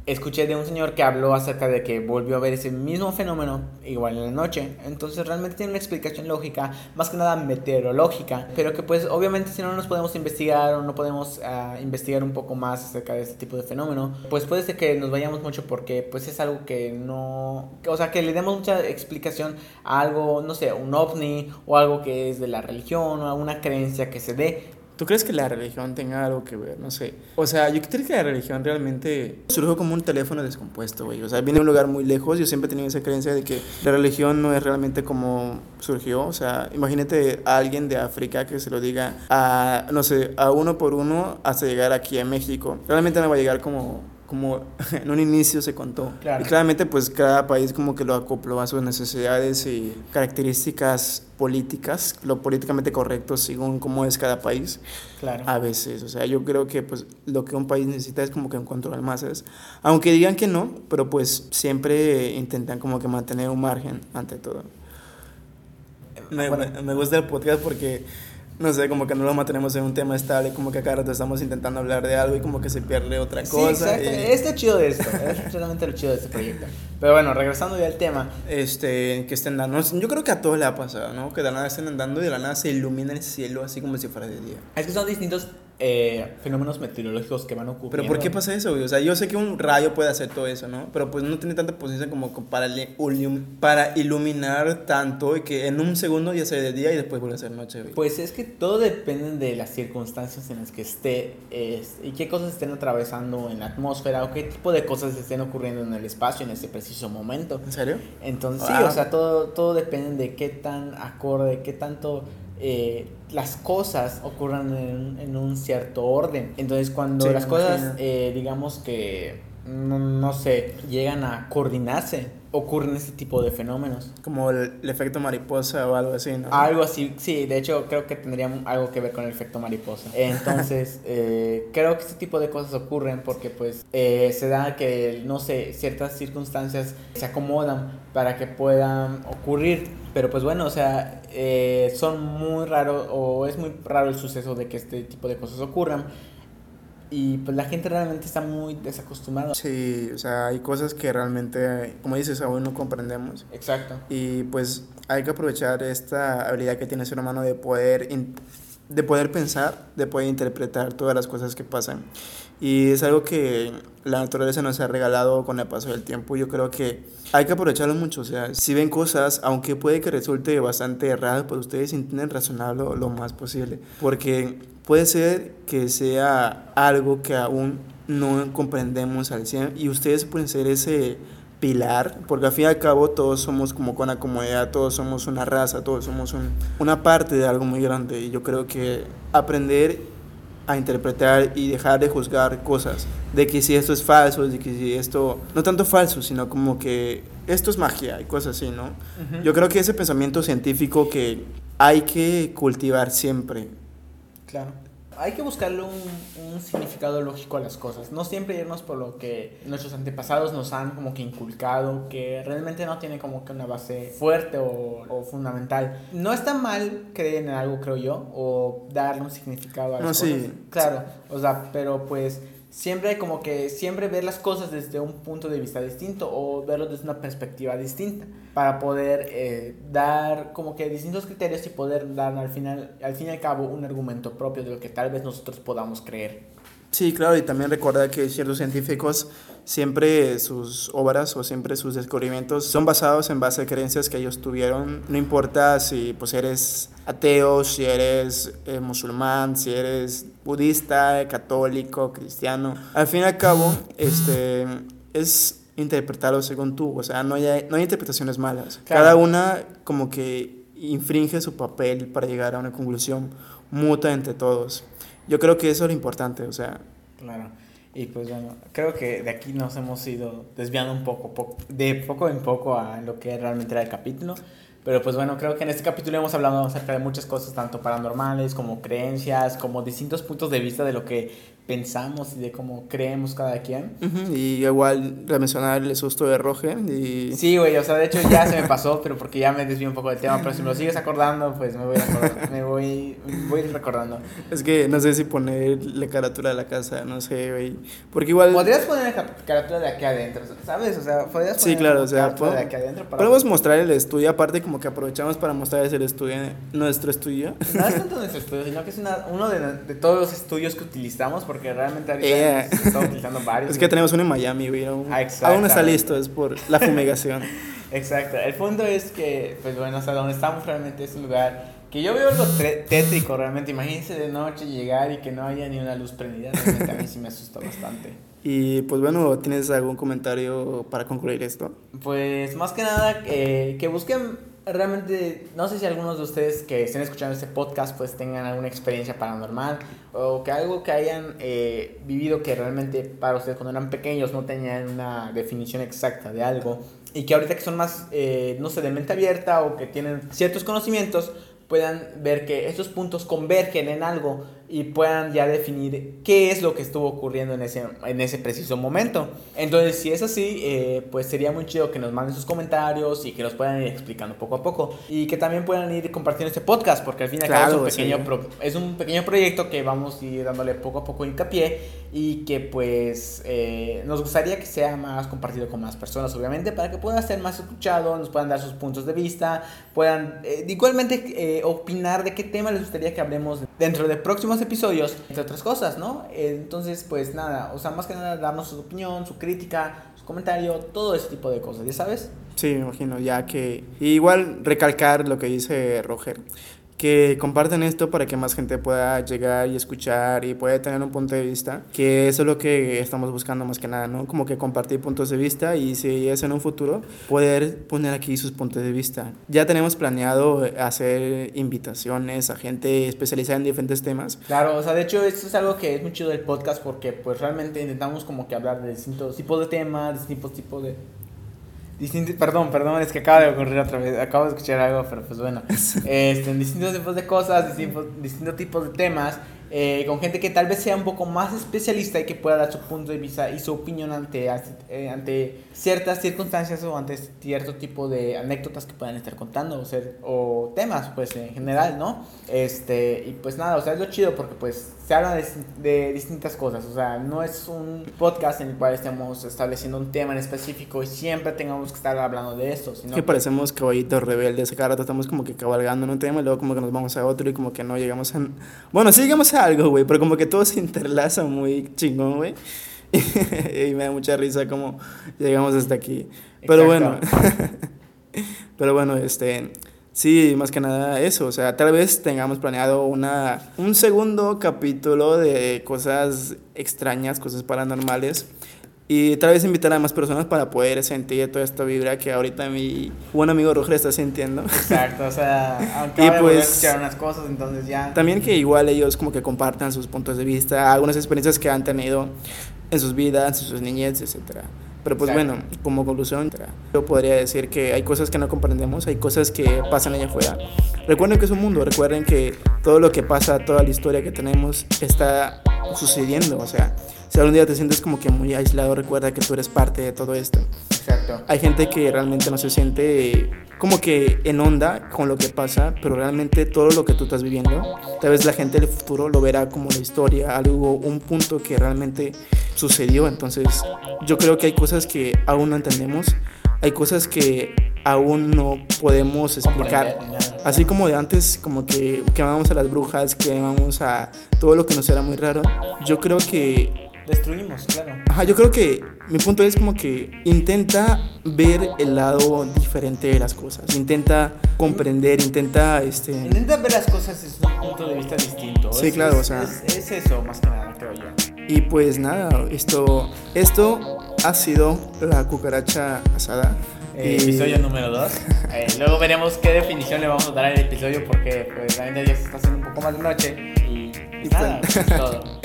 escuché de un señor que habló acerca de que volvió a ver ese mismo fenómeno igual en la noche. Entonces realmente tiene una explicación lógica, más que nada meteorológica, pero que pues obviamente si no nos podemos investigar o no podemos uh, investigar un poco más acerca de este tipo de fenómeno, pues puede ser que nos vayamos mucho porque pues es algo que no, o sea, que le demos mucha explicación a algo, no sé, un ovni o algo que es de la religión o a una creencia que se dé, ¿Tú crees que la religión tenga algo que ver? No sé. O sea, yo creo que la religión realmente surgió como un teléfono descompuesto, güey. O sea, viene de un lugar muy lejos. Yo siempre he tenido esa creencia de que la religión no es realmente como surgió. O sea, imagínate a alguien de África que se lo diga a, no sé, a uno por uno hasta llegar aquí a México. Realmente no va a llegar como como en un inicio se contó. Y claramente pues cada país como que lo acopló a sus necesidades y características políticas, lo políticamente correcto según cómo es cada país. Claro. A veces, o sea, yo creo que pues lo que un país necesita es como que un control masas. Aunque digan que no, pero pues siempre intentan como que mantener un margen ante todo. Me, me gusta el podcast porque no sé, como que no lo mantenemos en un tema estable, como que cada rato estamos intentando hablar de algo y como que se pierde otra cosa. Sí, exacto. Está chido de esto, es realmente lo chido de este proyecto. Pero bueno, regresando ya al tema. Este, que estén dando, yo creo que a todos le ha pasado, ¿no? Que de la nada estén andando y de la nada se ilumina el cielo así como si fuera de día. Es que son distintos eh, fenómenos meteorológicos que van ocurriendo. Pero ¿por qué pasa eso, güey? O sea, yo sé que un rayo puede hacer todo eso, ¿no? Pero pues no tiene tanta potencia como para, para iluminar tanto y que en un segundo ya sea de día y después vuelve a ser noche, güey. Pues es que todo depende de las circunstancias en las que esté y qué cosas estén atravesando en la atmósfera o qué tipo de cosas estén ocurriendo en el espacio en ese preciso momento. ¿En serio? Entonces, sí, o sea, todo, todo depende de qué tan acorde, qué tanto eh, las cosas ocurran en, un cierto orden. Entonces cuando las cosas, eh, digamos que, no, sé, llegan a coordinarse, ocurren este tipo de fenómenos. Como el, efecto mariposa o algo así, ¿no? Algo así, sí, de hecho creo que tendría algo que ver con el efecto mariposa. Entonces, eh, creo que este tipo de cosas ocurren porque pues se da que, no sé, ciertas circunstancias se acomodan para que puedan ocurrir. Pero pues bueno, o sea, son muy raros o es muy raro el suceso de que este tipo de cosas ocurran. y pues la gente realmente está muy desacostumbrada. Sí, o sea, hay cosas que realmente, como dices, aún no comprendemos. Exacto. Y pues hay que aprovechar esta habilidad que tiene el ser humano de poder, de poder pensar, de poder interpretar todas las cosas que pasan. Y es algo que la naturaleza nos ha regalado con el paso del tiempo. Yo creo que hay que aprovecharlo mucho. O sea, si ven cosas, aunque puede que resulte bastante errado, pues ustedes intenten razonarlo lo más posible. Porque puede ser que sea algo que aún no comprendemos al 100 y ustedes pueden ser ese pilar, porque al fin y al cabo todos somos como con la comodidad, todos somos una raza, todos somos un, una parte de algo muy grande y yo creo que aprender a interpretar y dejar de juzgar cosas, de que si esto es falso, de que si esto, no tanto falso, sino como que esto es magia y cosas así, ¿no? Yo creo que ese pensamiento científico que hay que cultivar siempre. Claro hay que buscarle un, un, significado lógico a las cosas. No siempre irnos por lo que nuestros antepasados nos han como que inculcado, que realmente no tiene como que una base fuerte o, o fundamental. No está mal creer en algo, creo yo, o darle un significado a las no, cosas. Sí. Claro, o sea, pero pues siempre como que siempre ver las cosas desde un punto de vista distinto o verlo desde una perspectiva distinta para poder eh, dar como que distintos criterios y poder dar al final al fin y al cabo un argumento propio de lo que tal vez nosotros podamos creer. Sí, claro, y también recuerda que ciertos científicos siempre sus obras o siempre sus descubrimientos son basados en base a creencias que ellos tuvieron. No importa si pues eres ateo, si eres eh, musulmán, si eres budista, católico, cristiano. Al fin y al cabo, este, es interpretarlo según tú. O sea, no hay, no hay interpretaciones malas. Cada una como que infringe su papel para llegar a una conclusión mutua entre todos. Yo creo que eso es lo importante, o sea. Claro. Y pues bueno, creo que de aquí nos hemos ido desviando un poco, de poco en poco a lo que realmente era el capítulo. Pero pues bueno, creo que en este capítulo hemos hablado acerca de muchas cosas, tanto paranormales como creencias, como distintos puntos de vista de lo que pensamos y de cómo creemos cada quien. Y igual mencionar el susto de Roger. Y... Sí, güey, o sea, de hecho ya se me pasó, pero porque ya me desvío un poco del tema, pero si me lo sigues acordando, pues me voy, me voy, voy recordando. Es que no sé si poner la carátula de la casa, no sé, güey. Porque igual... Podrías poner la carátula de aquí adentro, ¿sabes? O sea, podrías poner sí, claro, o sea, de aquí adentro. Podemos mostrar el estudio, aparte como que aprovechamos para mostrar el estudio, nuestro estudio. No es tanto nuestro estudio, sino que es una, uno de, de todos los estudios que utilizamos, porque realmente ahorita estamos utilizando varios. Es que tenemos uno en Miami, güey. Aún, ah, aún está listo, es por la fumigación. Exacto. El punto es que, pues bueno, o sea, donde estamos realmente es un lugar que yo veo algo tétrico realmente. Imagínense de noche llegar y que no haya ni una luz prendida. Realmente a mí sí me asustó bastante. Y pues bueno, ¿tienes algún comentario para concluir esto? Pues más que nada, eh, que busquen realmente, no sé si algunos de ustedes que estén escuchando este podcast pues tengan alguna experiencia paranormal o que algo que hayan eh, vivido que realmente para ustedes cuando eran pequeños no tenían una definición exacta de algo y que ahorita que son más, eh, no sé, de mente abierta o que tienen ciertos conocimientos puedan ver que estos puntos convergen en algo y puedan ya definir qué es lo que estuvo ocurriendo en ese, en ese preciso momento. Entonces, si es así, eh, pues sería muy chido que nos manden sus comentarios y que nos puedan ir explicando poco a poco. Y que también puedan ir compartiendo este podcast, porque al fin y al cabo es, un pequeño es un pequeño proyecto que vamos a ir dándole poco a poco hincapié y que pues eh, nos gustaría que sea más compartido con más personas, obviamente, para que pueda ser más escuchado, nos puedan dar sus puntos de vista, puedan eh, igualmente opinar de qué tema les gustaría que hablemos dentro de próximos episodios, entre otras cosas, ¿no? Entonces, pues nada, o sea, más que nada darnos su opinión, su crítica, su comentario, todo ese tipo de cosas, ¿ya sabes? Sí, me imagino, ya que igual recalcar lo que dice Roger que compartan esto para que más gente pueda llegar y escuchar y pueda tener un punto de vista, que eso es lo que estamos buscando más que nada, ¿no? Como que compartir puntos de vista y si es en un futuro, poder poner aquí sus puntos de vista. Ya tenemos planeado hacer invitaciones a gente especializada en diferentes temas. Claro, o sea, de hecho esto es algo que es muy chido del podcast porque pues realmente intentamos como que hablar de distintos tipos de temas, distintos tipos de distintos, perdón, perdón, es que acaba de ocurrir otra vez, acabo de escuchar algo, pero pues bueno, este, distintos tipos de cosas, distintos, distintos tipos de temas eh, con gente que tal vez sea un poco más especialista y que pueda dar su punto de vista y su opinión ante, eh, ante ciertas circunstancias o ante cierto tipo de anécdotas que puedan estar contando o, ser, o temas, pues en general, ¿no? Este, y pues nada, o sea, es lo chido porque pues se habla de, de distintas cosas, o sea, no es un podcast en el cual estemos estableciendo un tema en específico y siempre tengamos que estar hablando de esto, sino que parecemos caballitos rebeldes, cada rato estamos como que cabalgando en un tema y luego como que nos vamos a otro y como que no llegamos a... Bueno, sí llegamos a algo, güey, pero como que todo se interlaza muy chingón, güey. y me da mucha risa como llegamos hasta aquí. Pero bueno, pero bueno, este, sí, más que nada eso, o sea, tal vez tengamos planeado una, un segundo capítulo de cosas extrañas, cosas paranormales. Y tal vez invitar a más personas para poder sentir toda esta vibra que ahorita mi buen amigo Roger está sintiendo. Exacto, o sea, aunque y pues, escuchar unas cosas, entonces ya. También que igual ellos como que compartan sus puntos de vista, algunas experiencias que han tenido en sus vidas, en sus niñez, etcétera. Pero pues bueno, como conclusión, yo podría decir que hay cosas que no comprendemos, hay cosas que pasan allá afuera. Recuerden que es un mundo, recuerden que todo lo que pasa, toda la historia que tenemos está sucediendo, o sea, si algún día te sientes como que muy aislado, recuerda que tú eres parte de todo esto. Exacto. Hay gente que realmente no se siente como que en onda con lo que pasa, pero realmente todo lo que tú estás viviendo, tal vez la gente del futuro lo verá como la historia, algo, un punto que realmente sucedió. Entonces, yo creo que hay cosas que aún no entendemos, hay cosas que aún no podemos explicar. Así como de antes, como que quemábamos a las brujas, quemábamos a todo lo que nos era muy raro. Yo creo que destruimos, claro. Ajá, yo creo que mi punto es como que intenta ver el lado diferente de las cosas, intenta comprender, intenta este intenta ver las cosas desde un punto de vista distinto. Sí, claro, o sea, es, eso más que nada, creo yo. Y pues nada, esto esto ha sido la cucaracha asada. Eh, episodio número 2. Eh, luego veremos qué definición le vamos a dar al episodio porque pues la ya se está haciendo un poco más de noche y, y nada, pues, todo.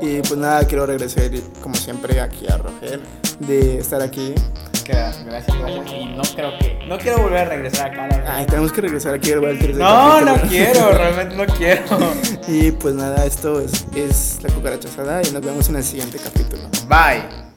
Y pues nada, quiero regresar como siempre aquí a Roger, de estar aquí. Gracias, gracias. Y no creo que. No quiero volver a regresar acá, la Ay, tenemos que regresar aquí al tercer No, no quiero, realmente no quiero. y pues nada, esto es, es la cucaracha asada y nos vemos en el siguiente capítulo. Bye.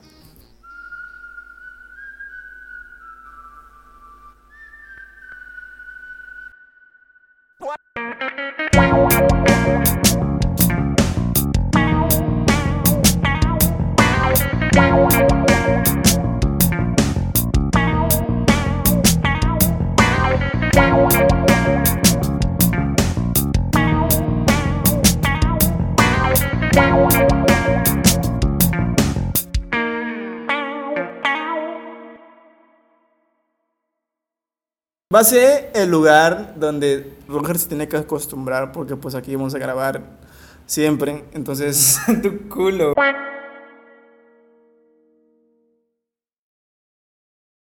Va a ser el lugar donde Roger se tiene que acostumbrar porque pues aquí vamos a grabar siempre. Entonces, tu culo.